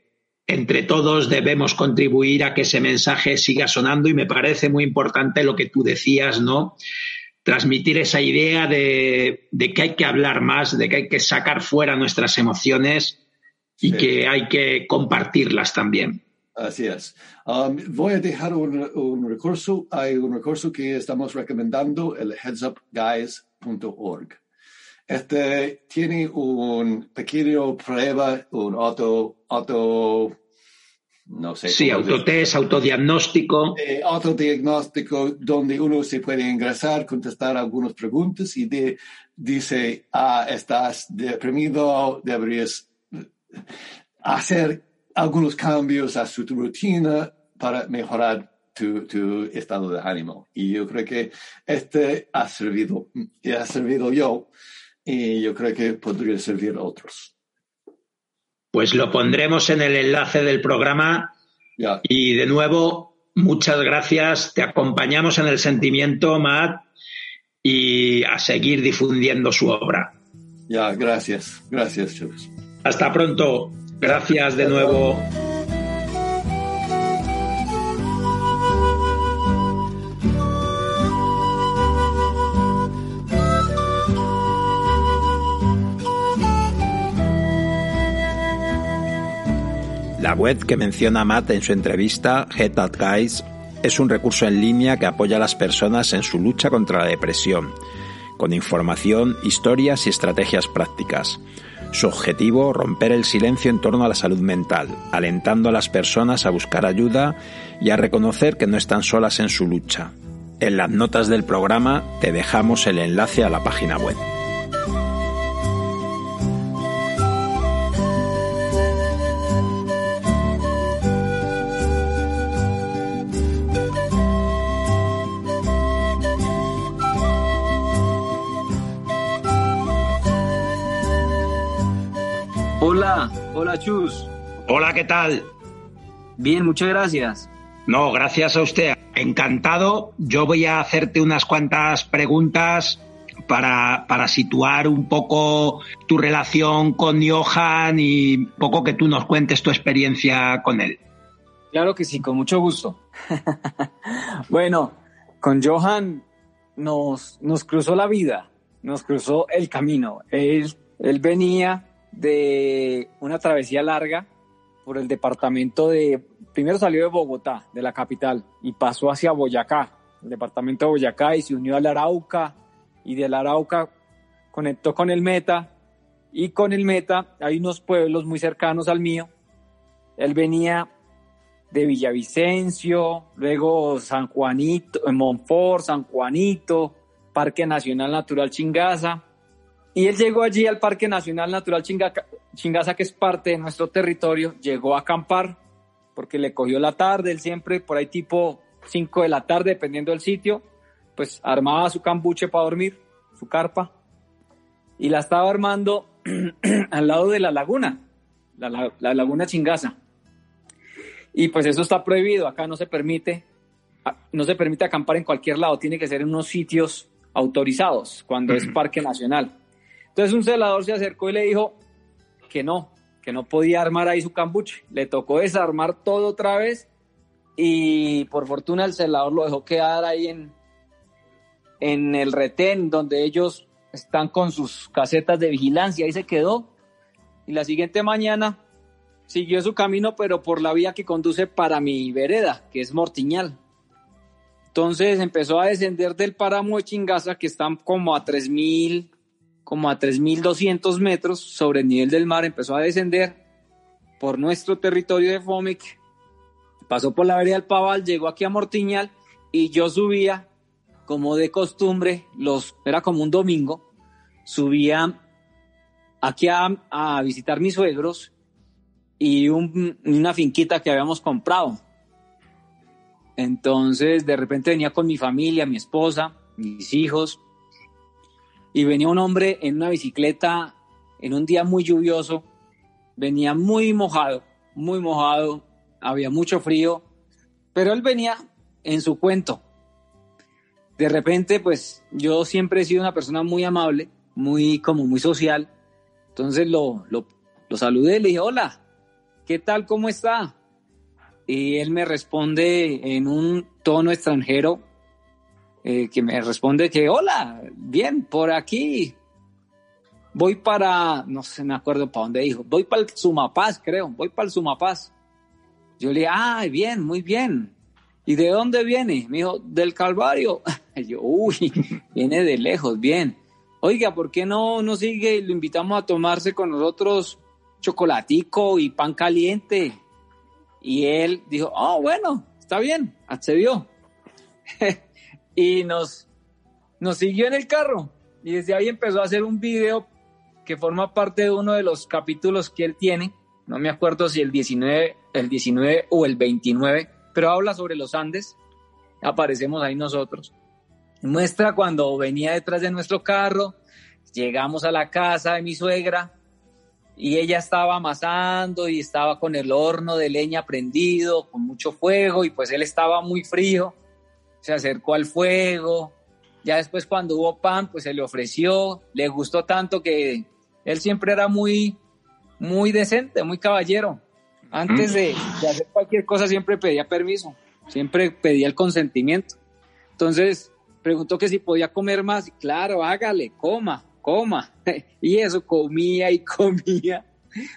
entre todos debemos contribuir a que ese mensaje siga sonando y me parece muy importante lo que tú decías, ¿no? Transmitir esa idea de, de que hay que hablar más, de que hay que sacar fuera nuestras emociones y Sí. que hay que compartirlas también. Así es. Um, voy a dejar un, un recurso. Hay un recurso que estamos recomendando, el headsupguys.org. Este tiene un pequeño prueba, un auto, auto, no sé. Sí, decir. autotest, autodiagnóstico. eh, autodiagnóstico donde uno se puede ingresar, contestar algunas preguntas y de- dice, ah, estás deprimido, deberías hacer algunos cambios a su rutina para mejorar tu, tu estado de ánimo. Y yo creo que este ha servido, y ha servido yo, y yo creo que podría servir a otros. Pues lo pondremos en el enlace del programa Ya, y de nuevo, muchas gracias. Te acompañamos en el sentimiento, Matt, y a seguir difundiendo su obra. ya, gracias, gracias, chicos. Hasta pronto. Gracias de nuevo. La web que menciona Matt en su entrevista, Head That Guys, es un recurso en línea que apoya a las personas en su lucha contra la depresión, con información, historias y estrategias prácticas. Su objetivo, romper el silencio en torno a la salud mental, alentando a las personas a buscar ayuda y a reconocer que no están solas en su lucha. En las notas del programa te dejamos el enlace a la página web. Hola, Chus. Hola, ¿qué tal? Bien, muchas gracias. No, gracias a usted. Encantado. Yo voy a hacerte unas cuantas preguntas para, para situar un poco tu relación con Johan y un poco que tú nos cuentes tu experiencia con él. Claro que sí, con mucho gusto. bueno, con Johan nos, nos cruzó la vida, nos cruzó el camino. Él, él venía de una travesía larga por el departamento de, primero salió de Bogotá, de la capital, y pasó hacia Boyacá, el departamento de Boyacá, y se unió al Arauca, y del Arauca conectó con el Meta, y con el Meta hay unos pueblos muy cercanos al mío. Él venía de Villavicencio, luego San Juanito, Monfort, San Juanito, Parque Nacional Natural Chingaza. Y él llegó allí al Parque Nacional Natural Chingaca- Chingaza, que es parte de nuestro territorio, llegó a acampar porque le cogió la tarde, él siempre por ahí tipo 5 de la tarde, dependiendo del sitio, pues armaba su cambuche para dormir, su carpa, y la estaba armando al lado de la laguna, la, la- la laguna Chingaza. Y pues eso está prohibido, acá no se permite, no se permite acampar en cualquier lado, tiene que ser en unos sitios autorizados cuando es parque nacional. Entonces un celador se acercó y le dijo que no, que no podía armar ahí su cambuche. Le tocó desarmar todo otra vez y por fortuna el celador lo dejó quedar ahí en, en el retén donde ellos están con sus casetas de vigilancia. Ahí se quedó y la siguiente mañana siguió su camino, pero por la vía que conduce para mi vereda, que es Mortiñal. Entonces empezó a descender del páramo de Chingaza, que están como a 3.000, como a 3.200 metros sobre el nivel del mar, empezó a descender por nuestro territorio de Fomic, pasó por la vereda del Paval, llegó aquí a Mortiñal y yo subía, como de costumbre, los, era como un domingo, subía aquí a, visitar mis suegros y un- una finquita que habíamos comprado. Entonces, de repente venía con mi familia, mi esposa, mis hijos, y venía un hombre en una bicicleta en un día muy lluvioso, venía muy mojado, muy mojado, había mucho frío, pero él venía en su cuento. De repente, pues yo siempre he sido una persona muy amable, muy como muy social, entonces lo, lo, lo saludé, le dije, hola, ¿qué tal? ¿Cómo está? Y él me responde en un tono extranjero, eh, que me responde que, hola, bien, por aquí. Voy para, no sé, me acuerdo para dónde dijo, voy para el Sumapaz, creo, voy para el Sumapaz. Yo le dije, ah, bien, muy bien. ¿Y de dónde viene? Me dijo, del Calvario. Yo, uy, viene de lejos, bien. Oiga, ¿por qué no nos sigue y lo invitamos a tomarse con nosotros chocolatico y pan caliente? Y él dijo, oh, bueno, está bien, accedió. y nos, nos siguió en el carro. Y desde ahí empezó a hacer un video que forma parte de uno de los capítulos que él tiene. No me acuerdo si el 19, el 19 o el 29, pero habla sobre los Andes. Aparecemos ahí nosotros. Muestra cuando venía detrás de nuestro carro, llegamos a la casa de mi suegra y ella estaba amasando y estaba con el horno de leña prendido, con mucho fuego y pues él estaba muy frío. Se acercó al fuego. Ya después cuando hubo pan, pues se le ofreció. Le gustó tanto que él siempre era muy, muy decente, muy caballero. Antes de, hacer cualquier cosa siempre pedía permiso, siempre pedía el consentimiento. Entonces preguntó que si podía comer más. Claro, hágale, coma, coma. Y eso comía y comía,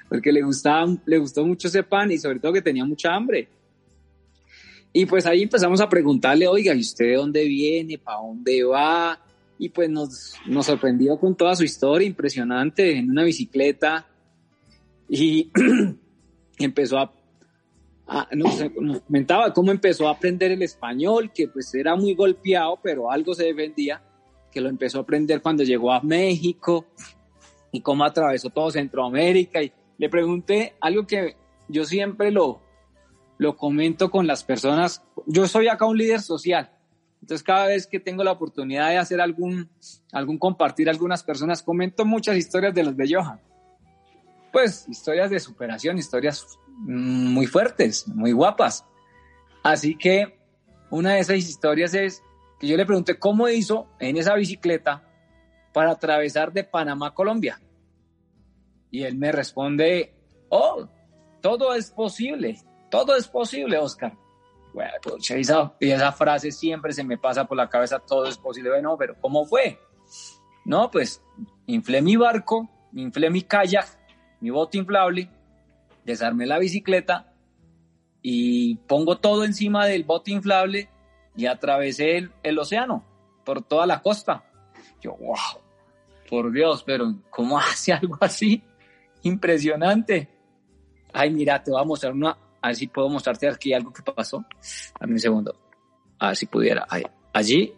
porque le, gustaba, le gustó mucho ese pan y sobre todo que tenía mucha hambre. Y pues ahí empezamos a preguntarle, oiga, ¿y usted de dónde viene? ¿Para dónde va? Y pues nos, nos sorprendió con toda su historia impresionante en una bicicleta. Y empezó a, a nos, nos comentaba cómo empezó a aprender el español, que pues era muy golpeado, pero algo se defendía, que lo empezó a aprender cuando llegó a México y cómo atravesó todo Centroamérica. Y le pregunté algo que yo siempre lo, lo comento con las personas. Yo soy acá un líder social. Entonces cada vez que tengo la oportunidad de hacer algún, algún compartir algunas personas, comento muchas historias de los de Johan. Pues historias de superación, historias muy fuertes, muy guapas. Así que una de esas historias es que yo le pregunté cómo hizo en esa bicicleta para atravesar de Panamá a Colombia. Y él me responde, oh, todo es posible, todo es posible, Oscar. Bueno, pucha, esa, y esa frase siempre se me pasa por la cabeza, todo es posible. Bueno, pero ¿cómo fue? No, pues inflé mi barco, inflé mi kayak, mi bote inflable, desarmé la bicicleta y pongo todo encima del bote inflable y atravesé el, el océano por toda la costa. Yo, wow, por Dios, pero ¿cómo hace algo así? Impresionante. Ay, mira, te voy a mostrar una, a ver si puedo mostrarte aquí algo que pasó. Dame un segundo. A ver si pudiera. Ahí. Allí,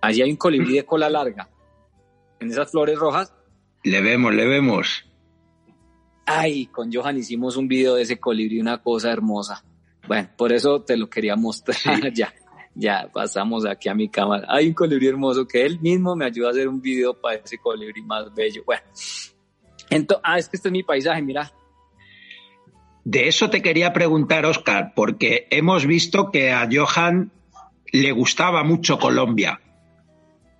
allí hay un colibrí de cola larga. En esas flores rojas. Le vemos, le vemos. Ay, con Johan hicimos un video de ese colibrí, una cosa hermosa. Bueno, por eso te lo quería mostrar sí. ya. Ya pasamos aquí a mi cámara. Hay un colibrí hermoso que él mismo me ayuda a hacer un video para ese colibrí más bello. Bueno, entonces, ah, es que este es mi paisaje, mira. De eso te quería preguntar, Oscar, porque hemos visto que a Johan le gustaba mucho Colombia.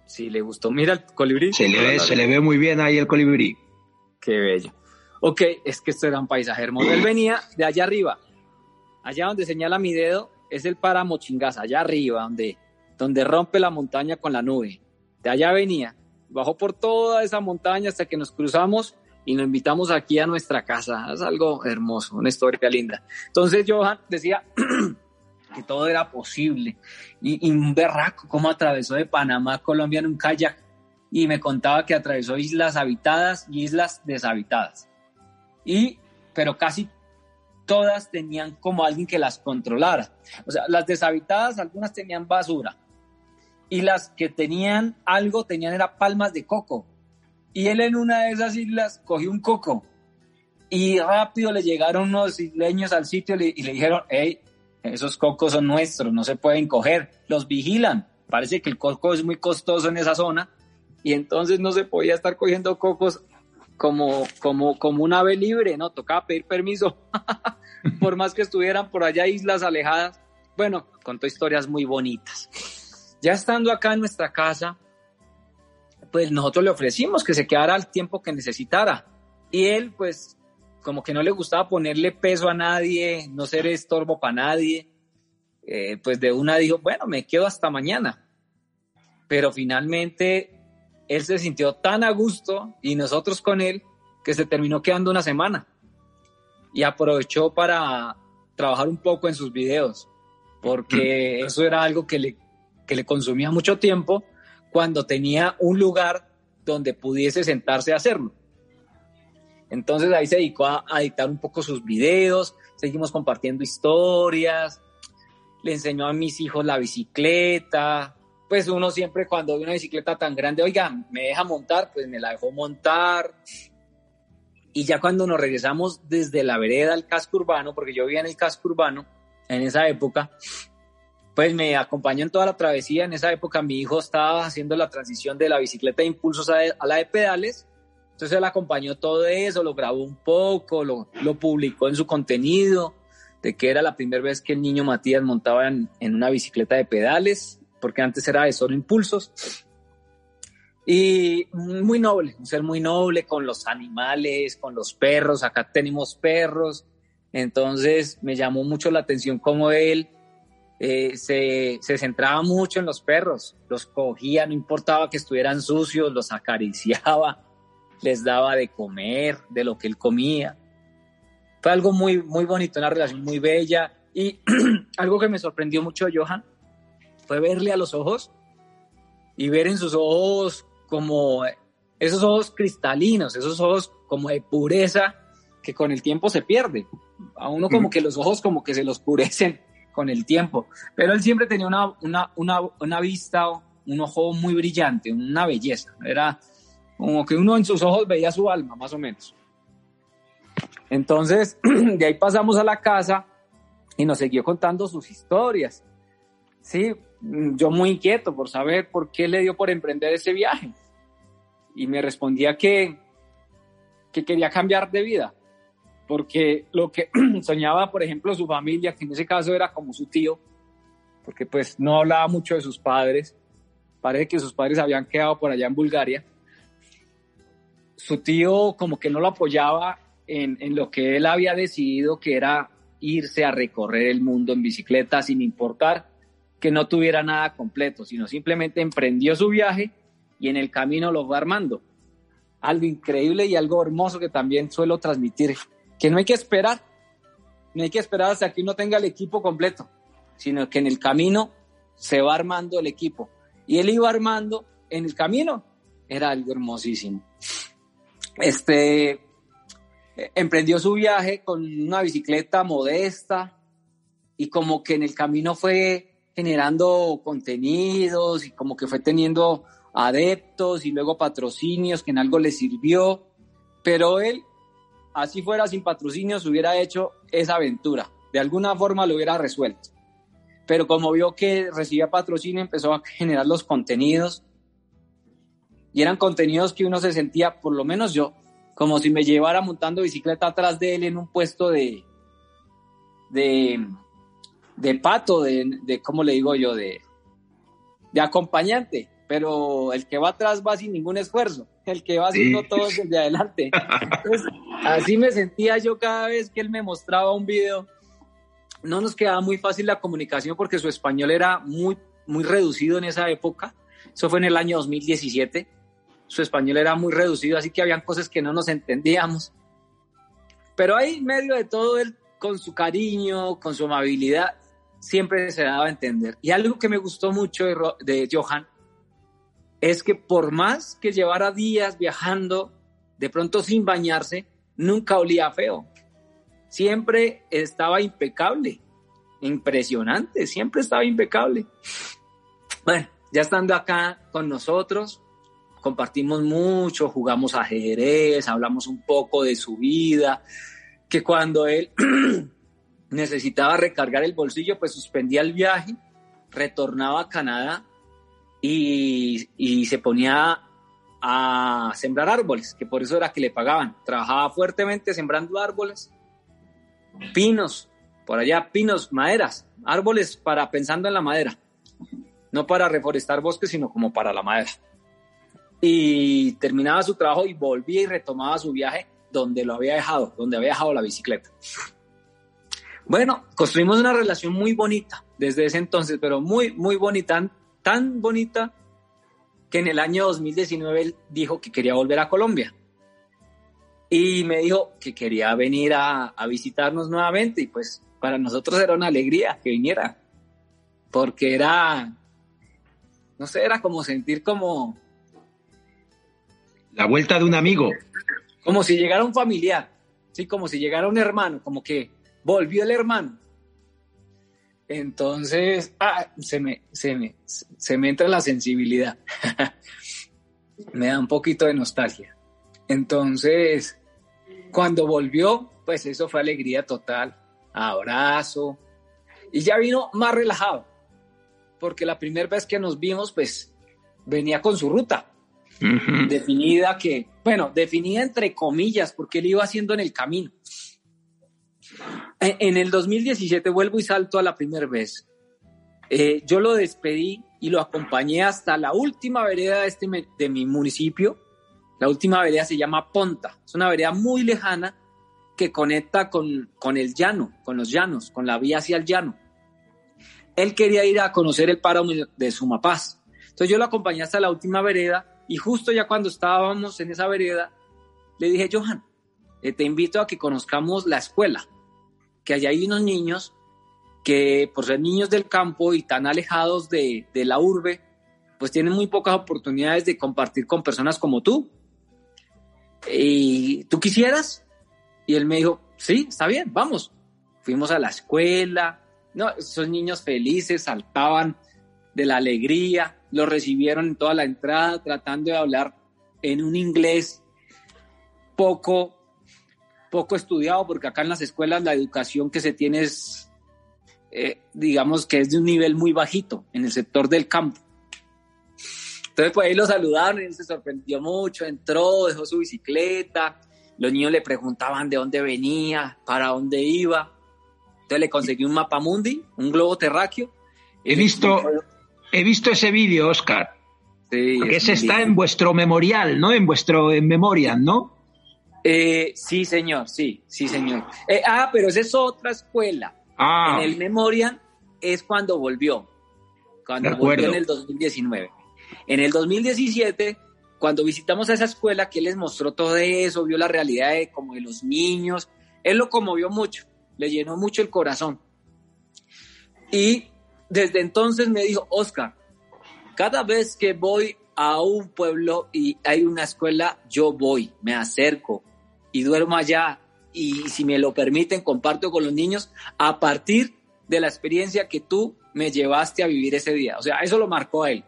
Sí, le gustó. Mira el colibrí. Se le ve, se le ve muy bien ahí el colibrí. Qué bello. Ok, es que esto era un paisaje hermoso. Él venía de allá arriba. Allá donde señala mi dedo es el páramo Chingaza, allá arriba, donde, donde rompe la montaña con la nube. De allá venía. Bajó por toda esa montaña hasta que nos cruzamos y nos invitamos aquí a nuestra casa. Es algo hermoso, una historia linda. Entonces Johan decía que todo era posible. Y, un berraco, como atravesó de Panamá a Colombia en un kayak. Y me contaba que atravesó islas habitadas y islas deshabitadas. Y, pero casi todas tenían como alguien que las controlara. O sea, las deshabitadas, algunas tenían basura. Y las que tenían algo, tenían era palmas de coco. Y él en una de esas islas cogió un coco. Y rápido le llegaron unos isleños al sitio y le, y dijeron, hey, esos cocos son nuestros, no se pueden coger. Los vigilan. Parece que el coco es muy costoso en esa zona. Y entonces no se podía estar cogiendo cocos como, como, como un ave libre, ¿no? Tocaba pedir permiso, por más que estuvieran por allá islas alejadas. Bueno, contó historias muy bonitas. Ya estando acá en nuestra casa, pues nosotros le ofrecimos que se quedara el tiempo que necesitara. Y él, pues, como que no le gustaba ponerle peso a nadie, no ser estorbo para nadie, eh, pues de una dijo, bueno, me quedo hasta mañana. Pero finalmente él se sintió tan a gusto y nosotros con él que se terminó quedando una semana y aprovechó para trabajar un poco en sus videos, porque eso era algo que le, que le consumía mucho tiempo cuando tenía un lugar donde pudiese sentarse a hacerlo. Entonces ahí se dedicó a, editar un poco sus videos, seguimos compartiendo historias, le enseñó a mis hijos la bicicleta, pues uno siempre cuando ve una bicicleta tan grande, oiga, me deja montar, pues me la dejó montar. Y ya cuando nos regresamos desde la vereda al casco urbano, porque yo vivía en el casco urbano en esa época, pues me acompañó en toda la travesía. En esa época mi hijo estaba haciendo la transición de la bicicleta de impulsos a, la de pedales. Entonces él acompañó todo eso, lo grabó un poco, lo, lo publicó en su contenido, de que era la primera vez que el niño Matías montaba en, en una bicicleta de pedales porque antes era de solo impulsos. Y muy noble, un ser muy noble con los animales, con los perros, acá tenemos perros, entonces me llamó mucho la atención cómo él eh, se, se centraba mucho en los perros, los cogía, no importaba que estuvieran sucios, los acariciaba, les daba de comer, de lo que él comía. Fue algo muy, muy bonito, una relación muy bella y algo que me sorprendió mucho, Johan, fue verle a los ojos y ver en sus ojos como esos ojos cristalinos, esos ojos como de pureza que con el tiempo se pierde. A uno como que los ojos como que se los purecen con el tiempo. Pero él siempre tenía una, una, una, una vista, un ojo muy brillante, una belleza. Era como que uno en sus ojos veía su alma, más o menos. Entonces, de ahí pasamos a la casa y nos siguió contando sus historias. Sí, yo muy inquieto por saber por qué le dio por emprender ese viaje. Y me respondía que, que quería cambiar de vida, porque lo que soñaba, por ejemplo, su familia, que en ese caso era como su tío, porque pues no hablaba mucho de sus padres, parece que sus padres habían quedado por allá en Bulgaria, su tío como que no lo apoyaba en, en lo que él había decidido, que era irse a recorrer el mundo en bicicleta sin importar que no tuviera nada completo, sino simplemente emprendió su viaje y en el camino lo va armando. Algo increíble y algo hermoso que también suelo transmitir, que no hay que esperar, no hay que esperar hasta que uno tenga el equipo completo, sino que en el camino se va armando el equipo. Y él iba armando en el camino, era algo hermosísimo. Este, emprendió su viaje con una bicicleta modesta y como que en el camino fue generando contenidos y como que fue teniendo adeptos y luego patrocinios que en algo le sirvió, pero él, así fuera sin patrocinios, hubiera hecho esa aventura, de alguna forma lo hubiera resuelto. Pero como vio que recibía patrocinio, empezó a generar los contenidos y eran contenidos que uno se sentía, por lo menos yo, como si me llevara montando bicicleta atrás de él en un puesto de, de, pato, de, de ¿cómo le digo yo? De, de acompañante, pero el que va atrás va sin ningún esfuerzo, el que va haciendo sí. todo desde adelante. Entonces, así me sentía yo cada vez que él me mostraba un video. No nos quedaba muy fácil la comunicación porque su español era muy, muy reducido en esa época. Eso fue en el año 2017. Su español era muy reducido, así que habían cosas que no nos entendíamos. Pero ahí, en medio de todo, él, con su cariño, con su amabilidad, siempre se daba a entender. Y algo que me gustó mucho de, de Johan es que por más que llevara días viajando, de pronto sin bañarse, nunca olía feo. Siempre estaba impecable. Impresionante, siempre estaba impecable. Bueno, ya estando acá con nosotros, compartimos mucho, jugamos ajedrez, hablamos un poco de su vida, que cuando él necesitaba recargar el bolsillo, pues suspendía el viaje, retornaba a Canadá y, y se ponía a sembrar árboles, que por eso era que le pagaban. Trabajaba fuertemente sembrando árboles, pinos, por allá, pinos, maderas, árboles para pensando en la madera, no para reforestar bosques, sino como para la madera. Y terminaba su trabajo y volvía y retomaba su viaje donde lo había dejado, donde había dejado la bicicleta. Bueno, construimos una relación muy bonita desde ese entonces, pero muy, muy bonita, tan bonita que en el año 2019 él dijo que quería volver a Colombia. Y me dijo que quería venir a, a visitarnos nuevamente y pues para nosotros era una alegría que viniera, porque era, no sé, era como sentir como, La vuelta de un amigo. como si llegara un familiar, sí, como si llegara un hermano, como que volvió el hermano. Entonces, ah, se me, se me, se me entra la sensibilidad. me da un poquito de nostalgia. Entonces, cuando volvió, pues eso fue alegría total, abrazo, y ya vino más relajado, porque la primera vez que nos vimos, pues venía con su ruta definida que, bueno, definida entre comillas, porque él iba haciendo en el camino. En, en el 2017 vuelvo y salto a la primera vez. Eh, yo lo despedí y lo acompañé hasta la última vereda de, este, de mi municipio. La última vereda se llama Ponta. Es una vereda muy lejana que conecta con, con el llano, con los llanos, con la vía hacia el llano. Él quería ir a conocer el páramo de Sumapaz. Entonces yo lo acompañé hasta la última vereda y justo ya cuando estábamos en esa vereda, le dije, Johan, eh, te invito a que conozcamos la escuela, que allá hay unos niños que por ser niños del campo y tan alejados de, de la urbe, pues tienen muy pocas oportunidades de compartir con personas como tú. ¿Y tú quisieras? Y él me dijo, sí, está bien, vamos. Fuimos a la escuela, no, esos niños felices saltaban de la alegría, lo recibieron en toda la entrada tratando de hablar en un inglés poco, poco estudiado, porque acá en las escuelas la educación que se tiene es, eh, digamos que es de un nivel muy bajito en el sector del campo. Entonces, pues ahí lo saludaron, él se sorprendió mucho, entró, dejó su bicicleta, los niños le preguntaban de dónde venía, para dónde iba. Entonces le conseguí un mapa mundi, un globo terráqueo. He visto, he visto ese vídeo, Oscar. Sí, Porque es ese está en vuestro memorial, ¿no? En vuestro en memorial, ¿no? Eh, sí, señor, sí, sí, señor. Eh, ah, pero esa es otra escuela. Ah. En el Memorial es cuando volvió, cuando De volvió en el 2019. En el 2017, cuando visitamos a esa escuela, que él les mostró todo eso, vio la realidad de como de los niños, él lo conmovió mucho, le llenó mucho el corazón. Y desde entonces me dijo, Oscar, cada vez que voy a un pueblo y hay una escuela, yo voy, me acerco y duermo allá y si me lo permiten comparto con los niños a partir de la experiencia que tú me llevaste a vivir ese día. O sea, eso lo marcó a él.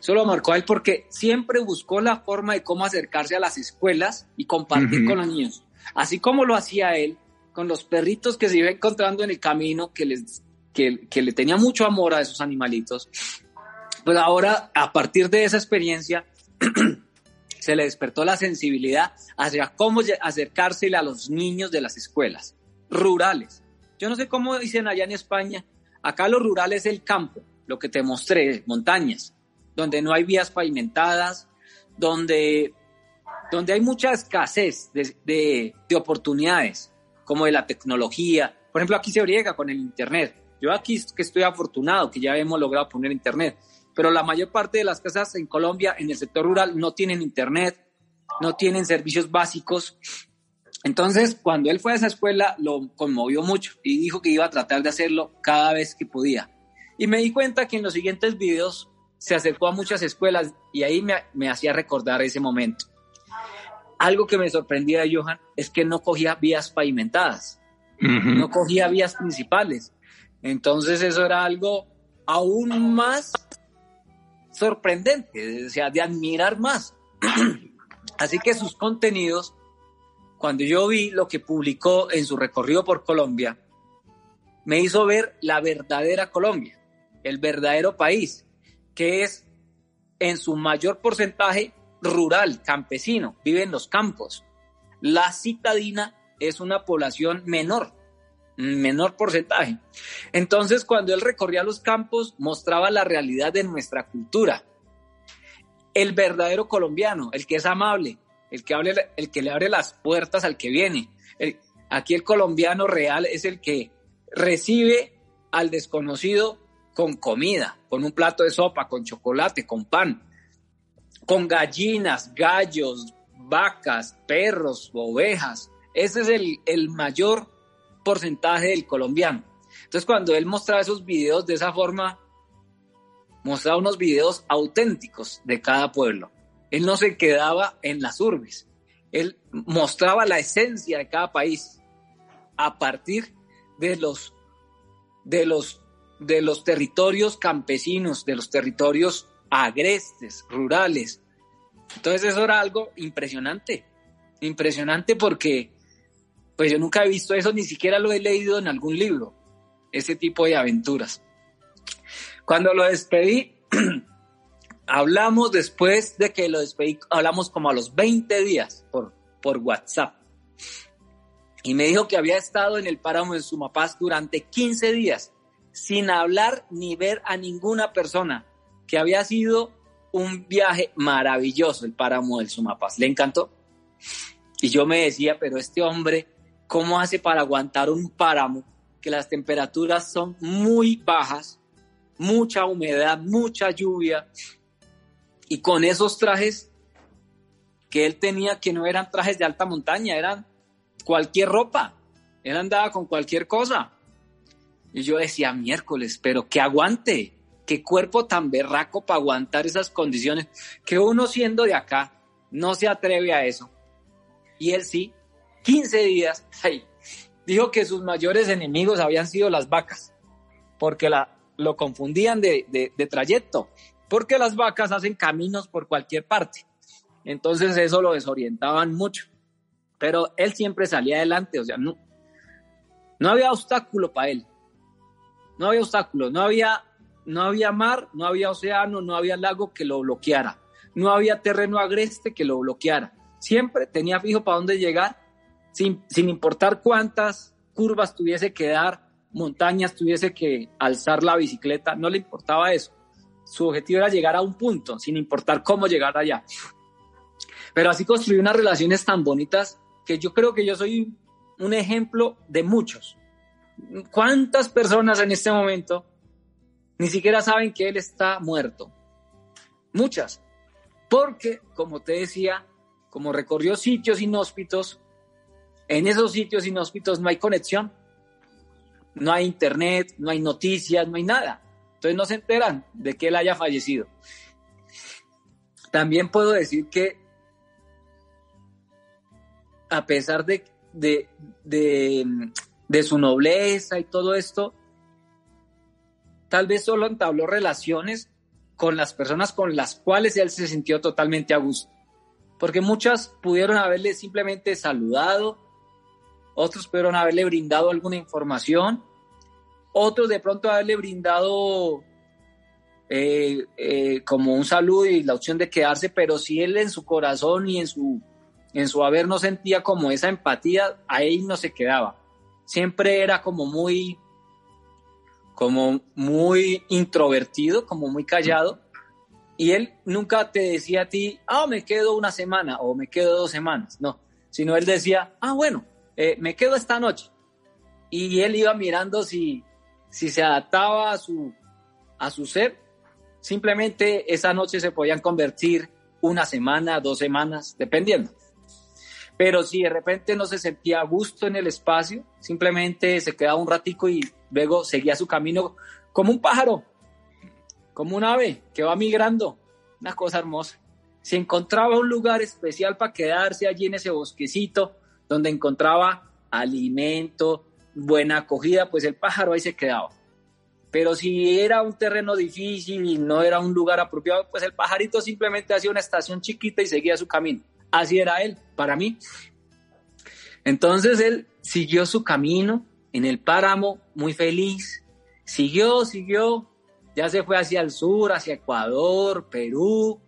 Eso lo marcó a él porque siempre buscó la forma de cómo acercarse a las escuelas y compartir Ujú. con los niños. Así como lo hacía él con los perritos que se iba encontrando en el camino, que, les, que, que le tenía mucho amor a esos animalitos. Pues ahora, a partir de esa experiencia, se le despertó la sensibilidad hacia cómo acercársele a los niños de las escuelas rurales. Yo no sé cómo dicen allá en España. Acá lo rural es el campo, lo que te mostré, montañas, donde no hay vías pavimentadas, donde, donde hay mucha escasez de, de- de oportunidades, como de la tecnología. Por ejemplo, aquí se briega con el Internet. Yo aquí que estoy afortunado, que ya hemos logrado poner Internet, pero la mayor parte de las casas en Colombia, en el sector rural, no tienen Internet, no tienen servicios básicos Entonces, cuando él fue a esa escuela, lo conmovió mucho y dijo que iba a tratar de hacerlo cada vez que podía. Y me di cuenta que en los siguientes videos se acercó a muchas escuelas y ahí me, me hacía recordar ese momento. Algo que me sorprendía de Johan es que no cogía vías pavimentadas, no cogía vías principales. Entonces eso era algo aún más sorprendente, o sea, de admirar más. Así que sus contenidos, cuando yo vi lo que publicó en su recorrido por Colombia, me hizo ver la verdadera Colombia, el verdadero país, que es en su mayor porcentaje rural, campesino, vive en los campos. La citadina es una población menor, menor porcentaje. Entonces, cuando él recorría los campos, mostraba la realidad de nuestra cultura. El verdadero colombiano, el que es amable, el que, el que le abre las puertas al que viene. Aquí el colombiano real es el que recibe al desconocido con comida, con un plato de sopa, con chocolate, con pan, con gallinas, gallos, vacas, perros, ovejas. Ese es el, el mayor porcentaje del colombiano. Entonces, cuando él mostraba esos videos de esa forma, mostraba unos videos auténticos de cada pueblo. Él no se quedaba en las urbes. Él mostraba la esencia de cada país a partir de los, de los, de los territorios campesinos, de los territorios agrestes, rurales. Entonces eso era algo impresionante, impresionante porque pues yo nunca he visto eso, ni siquiera lo he leído en algún libro, ese tipo de aventuras. Cuando lo despedí, hablamos después de que lo despedí, hablamos como a los 20 días por, por WhatsApp. Y me dijo que había estado en el páramo de Sumapaz durante 15 días, sin hablar ni ver a ninguna persona, que había sido un viaje maravilloso el páramo del Sumapaz. Le encantó. Y yo me decía, pero este hombre ¿Cómo hace para aguantar un páramo que las temperaturas son muy bajas, mucha humedad, mucha lluvia? Y con esos trajes que él tenía, que no eran trajes de alta montaña, eran cualquier ropa. Él andaba con cualquier cosa. Y yo decía, miércoles, pero que aguante, qué cuerpo tan berraco para aguantar esas condiciones, que uno siendo de acá no se atreve a eso. Y él sí, 15 días, dijo que sus mayores enemigos habían sido las vacas, porque la, lo confundían de trayecto, porque las vacas hacen caminos por cualquier parte. Entonces eso lo desorientaban mucho. Pero él siempre salía adelante, o sea, no, no había obstáculo para él. No había obstáculo, no había, no había mar, no había océano, no había lago que lo bloqueara. No había terreno agreste que lo bloqueara. Siempre tenía fijo para dónde llegar sin, sin importar cuántas curvas tuviese que dar, montañas tuviese que alzar la bicicleta, no le importaba eso. Su objetivo era llegar a un punto, sin importar cómo llegar allá. Pero así construyó unas relaciones tan bonitas que yo creo que yo soy un ejemplo de muchos. ¿Cuántas personas en este momento ni siquiera saben que él está muerto? Muchas. Porque, como te decía, como recorrió sitios inhóspitos, en esos sitios inhóspitos no hay conexión, no hay internet, no hay noticias, no hay nada. Entonces no se enteran de que él haya fallecido. También puedo decir que a pesar de, de, de, de su nobleza y todo esto, tal vez solo entabló relaciones con las personas con las cuales él se sintió totalmente a gusto. Porque muchas pudieron haberle simplemente saludado, otros pudieron haberle brindado alguna información, otros de pronto haberle brindado eh, eh, como un saludo y la opción de quedarse, pero si él en su corazón y en su, en su haber no sentía como esa empatía, ahí no se quedaba. Siempre era como muy, como muy introvertido, como muy callado. Y él nunca te decía a ti, ah, me quedo una semana o me quedo dos semanas. No, sino él decía, ah, bueno, eh, me quedo esta noche. Y él iba mirando si, si se adaptaba a su, a su ser. Simplemente esa noche se podían convertir una semana, dos semanas, dependiendo. Pero si de repente no se sentía a gusto en el espacio, simplemente se quedaba un ratico y luego seguía su camino como un pájaro, como un ave que va migrando. Una cosa hermosa. Si encontraba un lugar especial para quedarse allí en ese bosquecito, donde encontraba alimento, buena acogida, pues el pájaro ahí se quedaba. Pero si era un terreno difícil y no era un lugar apropiado, pues el pajarito simplemente hacía una estación chiquita y seguía su camino. Así era él, para mí. Entonces él siguió su camino en el páramo, muy feliz. Siguió, siguió, ya se fue hacia el sur, hacia Ecuador, Perú.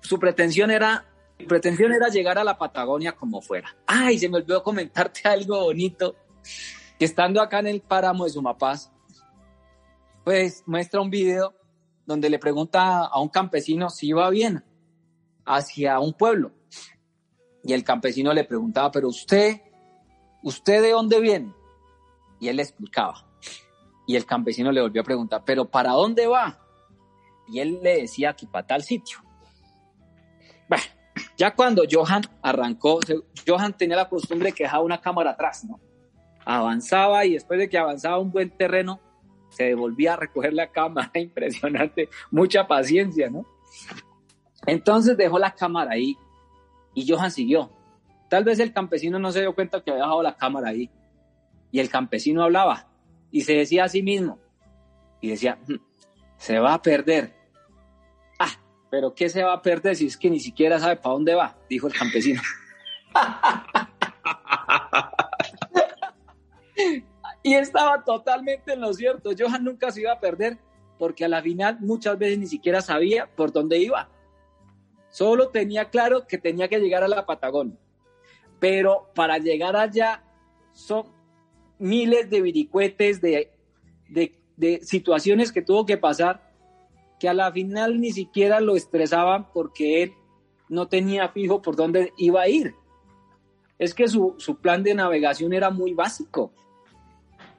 Su pretensión era, pretensión era llegar a la Patagonia como fuera. Ay, se me olvidó comentarte algo bonito. Que estando acá en el páramo de Sumapaz, pues muestra un video donde le pregunta a un campesino si iba bien hacia un pueblo. Y el campesino le preguntaba, pero usted, ¿usted de dónde viene? Y él le explicaba. Y el campesino le volvió a preguntar, pero ¿para dónde va? Y él le decía que para tal sitio. Bueno, ya cuando Johan arrancó, Johan tenía la costumbre que dejaba una cámara atrás, ¿no? Avanzaba y después de que avanzaba un buen terreno, se devolvía a recoger la cámara, impresionante, mucha paciencia, ¿no? Entonces dejó la cámara ahí y Johan siguió. Tal vez el campesino no se dio cuenta que había dejado la cámara ahí. Y el campesino hablaba y se decía a sí mismo. Y decía, "Mm, se va a perder. Pero ¿qué se va a perder si es que ni siquiera sabe para dónde va? Dijo el campesino. y estaba totalmente en lo cierto. Johan nunca se iba a perder porque a la final muchas veces ni siquiera sabía por dónde iba. Solo tenía claro que tenía que llegar a la Patagonia. Pero para llegar allá son miles de viricuetes, de, de, de situaciones que tuvo que pasar, que a la final ni siquiera lo estresaban porque él no tenía fijo por dónde iba a ir. Es que su, su plan de navegación era muy básico,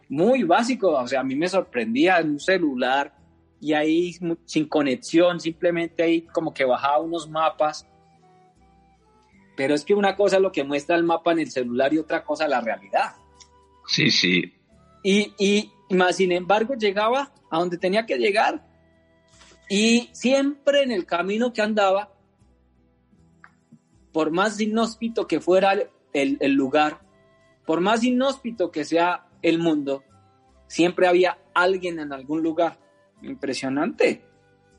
muy básico. O sea, a mí me sorprendía en un celular y ahí sin conexión, simplemente ahí como que bajaba unos mapas. Pero es que una cosa es lo que muestra el mapa en el celular y otra cosa la realidad. Sí, sí. Y, y más sin embargo llegaba a donde tenía que llegar. Y siempre en el camino que andaba, por más inhóspito que fuera el, el lugar, por más inhóspito que sea el mundo, siempre había alguien en algún lugar. Impresionante.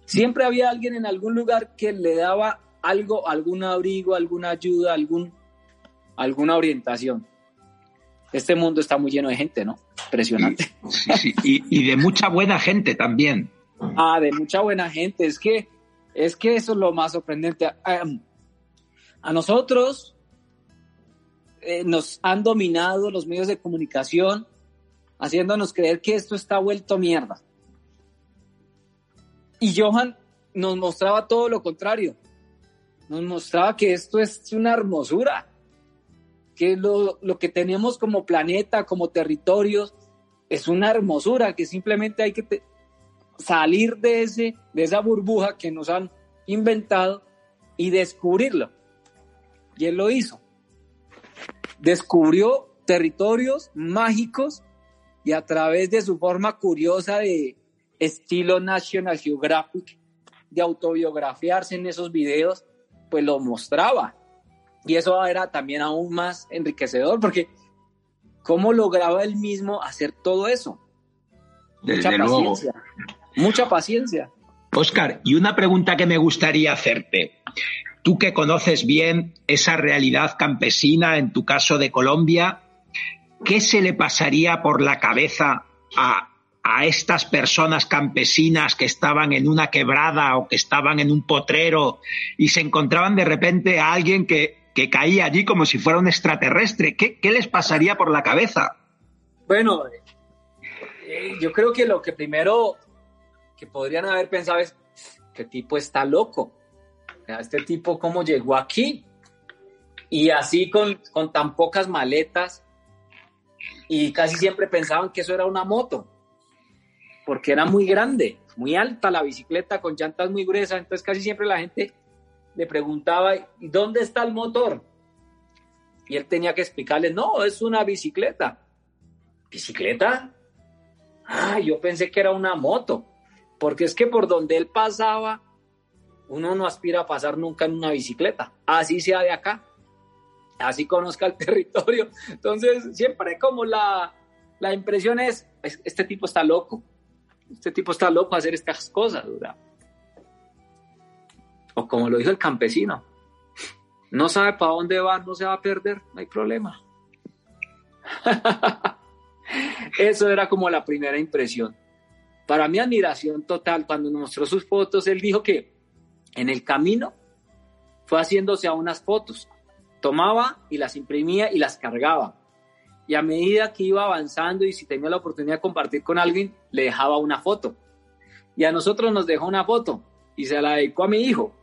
Siempre había alguien en algún lugar que le daba algo, algún abrigo, alguna ayuda, algún, alguna orientación. Este mundo está muy lleno de gente, ¿no? Impresionante. Sí. Y, y, de mucha buena gente también. Ah, de mucha buena gente. Es que, es que eso es lo más sorprendente. A, nosotros eh, nos han dominado los medios de comunicación, haciéndonos creer que esto está vuelto mierda. Y Johan nos mostraba todo lo contrario. Nos mostraba que esto es una hermosura, que lo, lo que tenemos como planeta, como territorios, es una hermosura, que simplemente hay que salir de, ese, de esa burbuja que nos han inventado y descubrirlo. Y él lo hizo. Descubrió territorios mágicos y a través de su forma curiosa de estilo National Geographic, de autobiografiarse en esos videos, pues lo mostraba. Y eso era también aún más enriquecedor, porque ¿cómo lograba él mismo hacer todo eso? Desde Mucha paciencia. Mucha paciencia. Oscar, y una pregunta que me gustaría hacerte. Tú que conoces bien esa realidad campesina, en tu caso de Colombia, ¿qué se le pasaría por la cabeza a, a estas personas campesinas que estaban en una quebrada o que estaban en un potrero y se encontraban de repente a alguien que, que caía allí como si fuera un extraterrestre? ¿Qué, qué les pasaría por la cabeza? Bueno, eh, yo creo que lo que primero que podrían haber pensado es, ¿qué tipo está loco? Este tipo, ¿cómo llegó aquí? Y así con, con tan pocas maletas, y casi siempre pensaban que eso era una moto, porque era muy grande, muy alta la bicicleta con llantas muy gruesas, entonces casi siempre la gente le preguntaba, ¿y dónde está el motor? Y él tenía que explicarle, no, es una bicicleta. ¿Bicicleta? Ah, yo pensé que era una moto, porque es que por donde él pasaba, uno no aspira a pasar nunca en una bicicleta, así sea de acá, así conozca el territorio. Entonces, siempre como la, la impresión es, este tipo está loco, este tipo está loco a hacer estas cosas, ¿verdad? O como lo dijo el campesino, no sabe para dónde va, no se va a perder, no hay problema. Eso era como la primera impresión. Para mi admiración total, cuando nos mostró sus fotos, él dijo que en el camino fue haciéndose a unas fotos. Tomaba y las imprimía y las cargaba. Y a medida que iba avanzando y si tenía la oportunidad de compartir con alguien, le dejaba una foto. Y a nosotros nos dejó una foto y se la dedicó a mi hijo.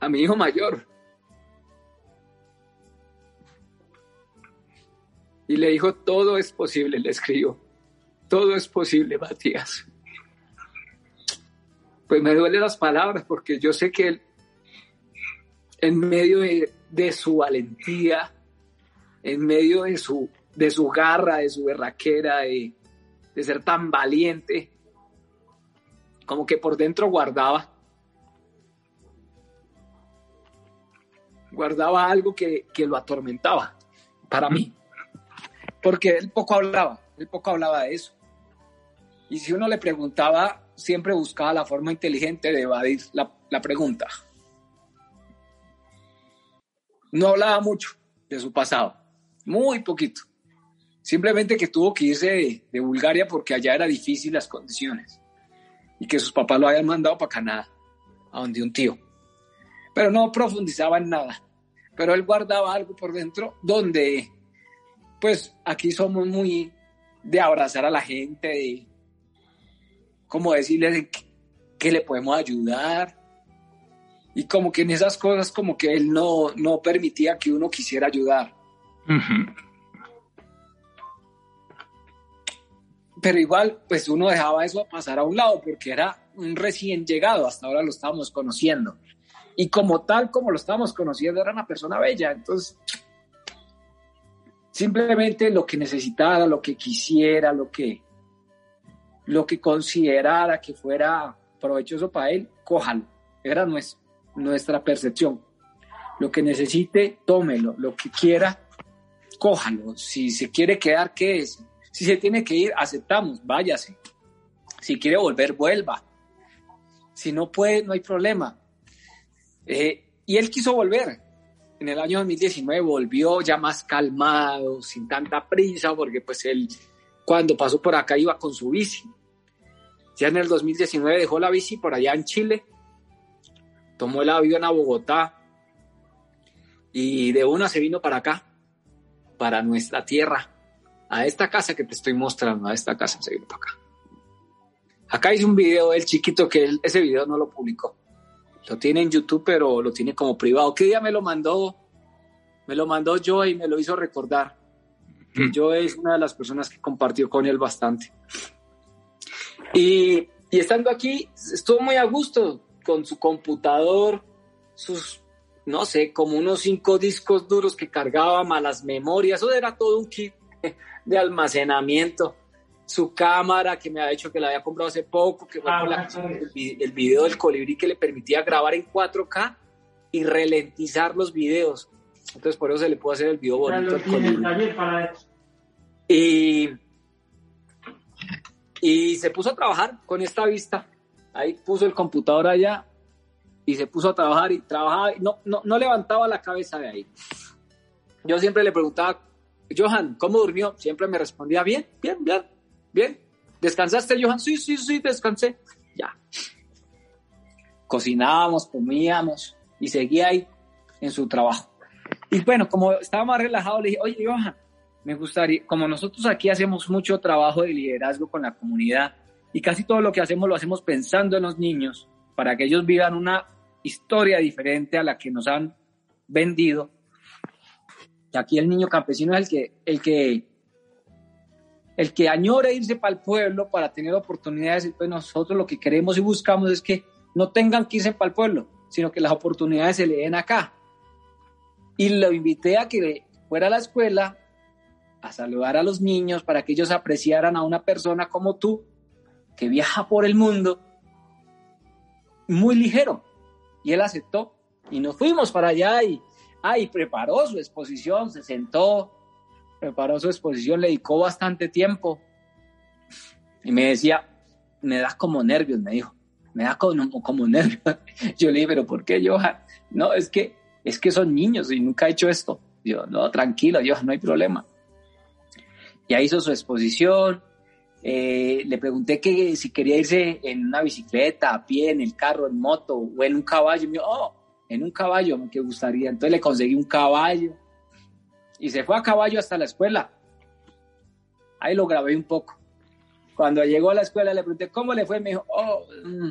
A mi hijo mayor. Y le dijo, todo es posible, le escribió. Todo es posible, Matías. Pues me duele las palabras porque yo sé que él, en medio de, de su valentía, en medio de su, de su garra, de su berraquera, de, de ser tan valiente, como que por dentro guardaba, guardaba algo que, que lo atormentaba para mí porque él poco hablaba, él poco hablaba de eso. Y si uno le preguntaba, siempre buscaba la forma inteligente de evadir la, pregunta. No hablaba mucho de su pasado, muy poquito. Simplemente que tuvo que irse de, de, Bulgaria porque allá era difícil las condiciones y que sus papás lo habían mandado para Canadá, a donde un tío. Pero no profundizaba en nada. Pero él guardaba algo por dentro donde pues aquí somos muy de abrazar a la gente, de como decirle que, le podemos ayudar. Y como que en esas cosas como que él no, no permitía que uno quisiera ayudar. Uh -huh. Pero igual, pues uno dejaba eso pasar a un lado porque era un recién llegado, hasta ahora lo estábamos conociendo. Y como tal, como lo estábamos conociendo, era una persona bella. Entonces, simplemente lo que necesitara, lo que quisiera, lo que, lo que considerara que fuera provechoso para él, cójalo. Era nuestra, percepción. Lo que necesite, tómelo. Lo que quiera, cójalo. Si se quiere quedar, quédese. Si se tiene que ir, aceptamos, váyase. Si quiere volver, vuelva. Si no puede, no hay problema. Eh, y él quiso volver en el año 2019 volvió ya más calmado, sin tanta prisa, porque pues él cuando pasó por acá iba con su bici. Ya en el 2019 dejó la bici por allá en Chile, tomó el avión a Bogotá y de una se vino para acá, para nuestra tierra, a esta casa que te estoy mostrando, a esta casa se vino para acá. Acá hice un video del chiquito que ese video no lo publicó. Lo tiene en YouTube, pero lo tiene como privado. ¿Qué día me lo mandó? Me lo mandó yo y me lo hizo recordar. Que yo es una de las personas que compartió con él bastante. Y, y estando aquí, estuvo muy a gusto con su computador, sus, no sé, como unos cinco discos duros que cargaba, malas memorias. Eso era todo un kit de almacenamiento su cámara que me ha dicho que la había comprado hace poco, que fue ah, la, el, el, video del colibrí que le permitía grabar en 4K y ralentizar los videos. Entonces por eso se le puede hacer el video bonito al colibrí. Y, y se puso a trabajar con esta vista. Ahí puso el computador allá y se puso a trabajar y trabajaba. No, no, no levantaba la cabeza de ahí. Yo siempre le preguntaba, Johan, ¿cómo durmió? Siempre me respondía, bien, bien, bien Bien, ¿descansaste, Johan? Sí, sí, sí, descansé. Ya. Cocinábamos, comíamos y seguía ahí en su trabajo. Y bueno, como estaba más relajado, le dije, oye, Johan, me gustaría, como nosotros aquí hacemos mucho trabajo de liderazgo con la comunidad y casi todo lo que hacemos lo hacemos pensando en los niños para que ellos vivan una historia diferente a la que nos han vendido. Y aquí el niño campesino es el que, el que el que añora irse para el pueblo para tener oportunidades, pues nosotros lo que queremos y buscamos es que no tengan que irse para el pueblo, sino que las oportunidades se le den acá. Y lo invité a que fuera a la escuela a saludar a los niños para que ellos apreciaran a una persona como tú, que viaja por el mundo, muy ligero. Y él aceptó. Y nos fuimos para allá y, ah, y preparó su exposición, se sentó, preparó su exposición, le dedicó bastante tiempo. Y me decía, me da como nervios, me dijo, me da como, nervios. Yo le dije, pero ¿por qué, Johan? No, es que, es que son niños y nunca he hecho esto. Yo, no, tranquilo, Johan, no hay problema. Ya hizo su exposición, eh, le pregunté que si quería irse en una bicicleta, a pie, en el carro, en moto o en un caballo. Me dijo, oh, en un caballo, me gustaría. Entonces le conseguí un caballo y se fue a caballo hasta la escuela. Ahí lo grabé un poco. Cuando llegó a la escuela le pregunté, ¿cómo le fue? Me dijo, oh, mm,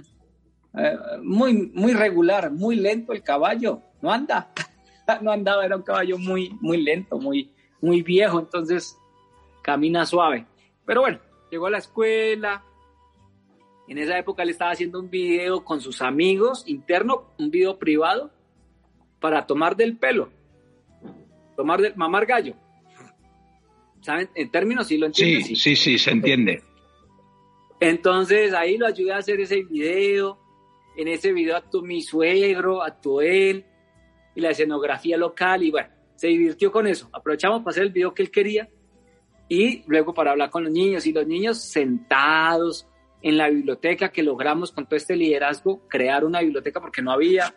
eh, muy, muy regular, muy lento el caballo, no anda. no andaba, era un caballo muy, muy lento, muy, muy viejo, entonces camina suave. Pero bueno, llegó a la escuela. En esa época le estaba haciendo un video con sus amigos interno, un video privado, para tomar del pelo, tomar del mamar gallo. ¿Saben? En términos sí lo entiendo. Sí, sí, sí, se entiende. Entonces ahí lo ayudé a hacer ese video. En ese video actuó mi suegro, actuó él y la escenografía local y bueno, se divirtió con eso. Aprovechamos para hacer el video que él quería y luego para hablar con los niños y los niños sentados en la biblioteca que logramos con todo este liderazgo crear una biblioteca porque no había.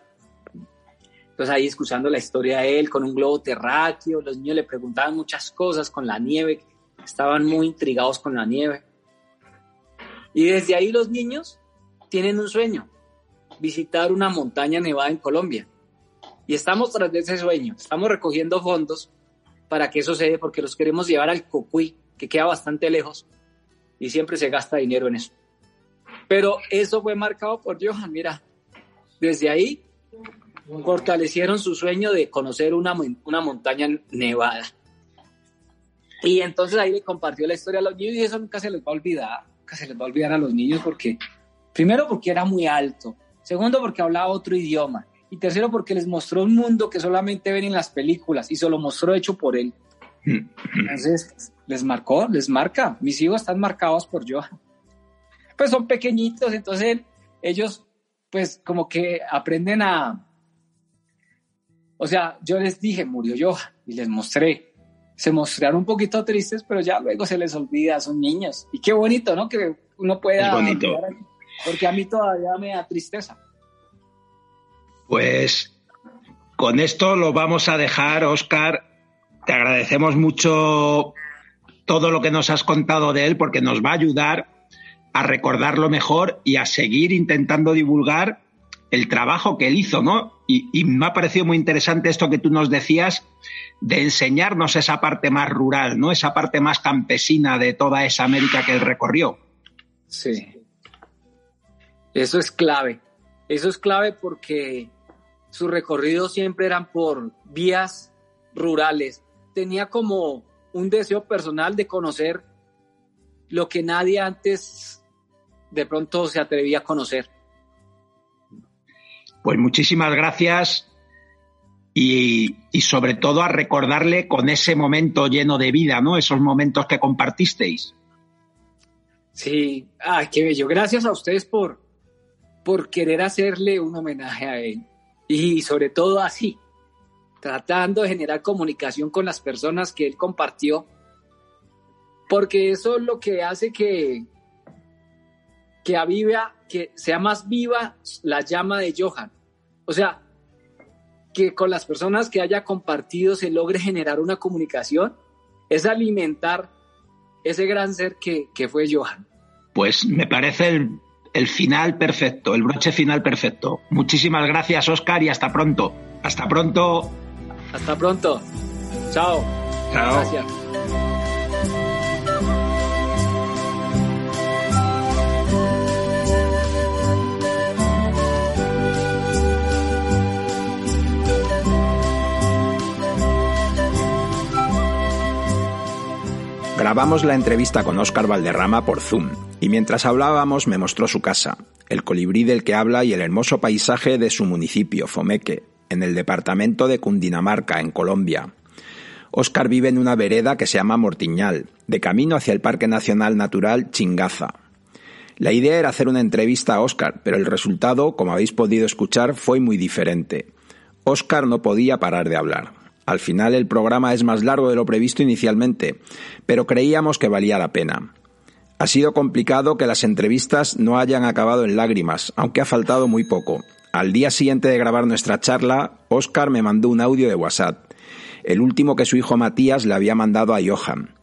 Entonces ahí escuchando la historia de él con un globo terráqueo, los niños le preguntaban muchas cosas con la nieve, estaban muy intrigados con la nieve. Y desde ahí los niños tienen un sueño, visitar una montaña nevada en Colombia. Y estamos tras de ese sueño, estamos recogiendo fondos para que eso se dé, porque los queremos llevar al Cocuy, que queda bastante lejos, y siempre se gasta dinero en eso. Pero eso fue marcado por Johan, mira, desde ahí fortalecieron su sueño de conocer una, una montaña nevada. Y entonces ahí le compartió la historia a los niños y eso nunca se les va a olvidar, nunca se les va a olvidar a los niños porque, primero porque era muy alto, segundo porque hablaba otro idioma y tercero porque les mostró un mundo que solamente ven en las películas y se lo mostró hecho por él. Entonces les marcó, les marca. Mis hijos están marcados por Johan. Pues son pequeñitos, entonces ellos pues como que aprenden a... O sea, yo les dije, murió Johan y les mostré. Se mostraron un poquito tristes, pero ya luego se les olvida, son niños. Y qué bonito, ¿no? Que uno pueda... Es bonito. Porque a mí todavía me da tristeza. Pues con esto lo vamos a dejar, Oscar. Te agradecemos mucho todo lo que nos has contado de él porque nos va a ayudar a recordarlo mejor y a seguir intentando divulgar el trabajo que él hizo, ¿no? Y, me ha parecido muy interesante esto que tú nos decías de enseñarnos esa parte más rural, ¿no? Esa parte más campesina de toda esa América que él recorrió. Sí. Eso es clave. Eso es clave porque sus recorridos siempre eran por vías rurales. Tenía como un deseo personal de conocer lo que nadie antes de pronto se atrevía a conocer. Pues muchísimas gracias y, sobre todo a recordarle con ese momento lleno de vida, ¿no? Esos momentos que compartisteis. Sí, ay, qué bello. Gracias a ustedes por, por querer hacerle un homenaje a él y sobre todo así, tratando de generar comunicación con las personas que él compartió, porque eso es lo que hace que, que aviva, que sea más viva la llama de Johan. O sea, que con las personas que haya compartido se logre generar una comunicación, es alimentar ese gran ser que, que fue Johan. Pues me parece el, el final perfecto, el broche final perfecto. Muchísimas gracias, Oscar, y hasta pronto. Hasta pronto. Hasta pronto. Chao. Chao. Gracias. Grabamos la entrevista con Óscar Valderrama por Zoom y mientras hablábamos me mostró su casa. el colibrí del que habla y el hermoso paisaje de su municipio, Fomeque, en el departamento de Cundinamarca, en Colombia. Óscar vive en una vereda que se llama Mortiñal, de camino hacia el Parque Nacional Natural Chingaza. La idea era hacer una entrevista a Óscar, pero el resultado, como habéis podido escuchar, fue muy diferente. Óscar no podía parar de hablar. Al final el programa es más largo de lo previsto inicialmente, pero creíamos que valía la pena. Ha sido complicado que las entrevistas no hayan acabado en lágrimas, aunque ha faltado muy poco. Al día siguiente de grabar nuestra charla, Óscar me mandó un audio de WhatsApp, el último que su hijo Matías le había mandado a Johan.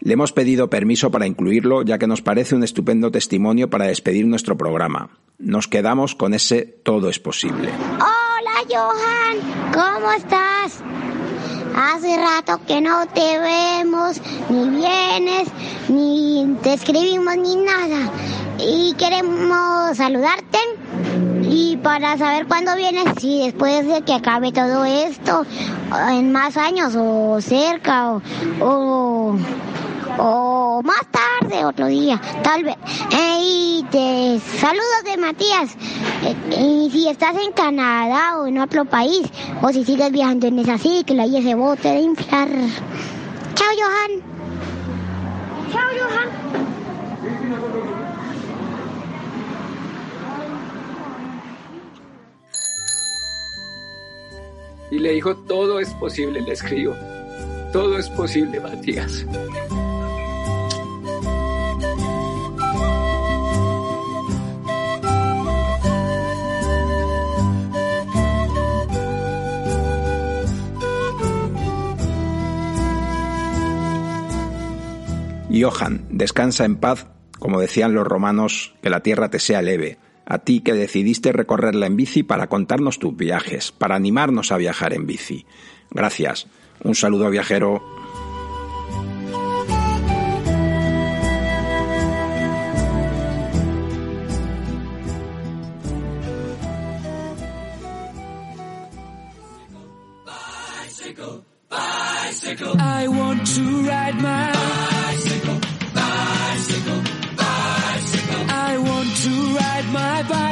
Le hemos pedido permiso para incluirlo, ya que nos parece un estupendo testimonio para despedir nuestro programa. Nos quedamos con ese todo es posible. Hola Johan, ¿cómo estás? Hace rato que no te vemos, ni vienes, ni te escribimos, ni nada. Y queremos saludarte y para saber cuándo vienes, si después de que acabe todo esto, en más años o cerca o, o, o más tarde, otro día, tal vez. Eh, y te saludos de Matías. Eh, y si estás en Canadá o en otro país, o si sigues viajando en esa cicla y ese bote de inflar. Chao, Johan. Chao, Johan. Y le dijo, todo es posible, le escribió. Todo es posible, Matías. Johan, descansa en paz, como decían los romanos, que la tierra te sea leve. A ti que decidiste recorrerla en bici para contarnos tus viajes, para animarnos a viajar en bici. Gracias. Un saludo viajero. I want to ride my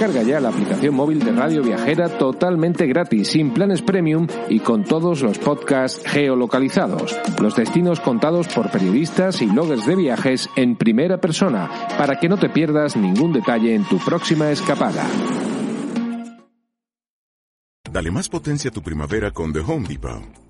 Descarga ya la aplicación móvil de Radio Viajera totalmente gratis, sin planes premium y con todos los podcasts geolocalizados. Los destinos contados por periodistas y bloggers de viajes en primera persona, para que no te pierdas ningún detalle en tu próxima escapada. Dale más potencia a tu primavera con The Home Depot.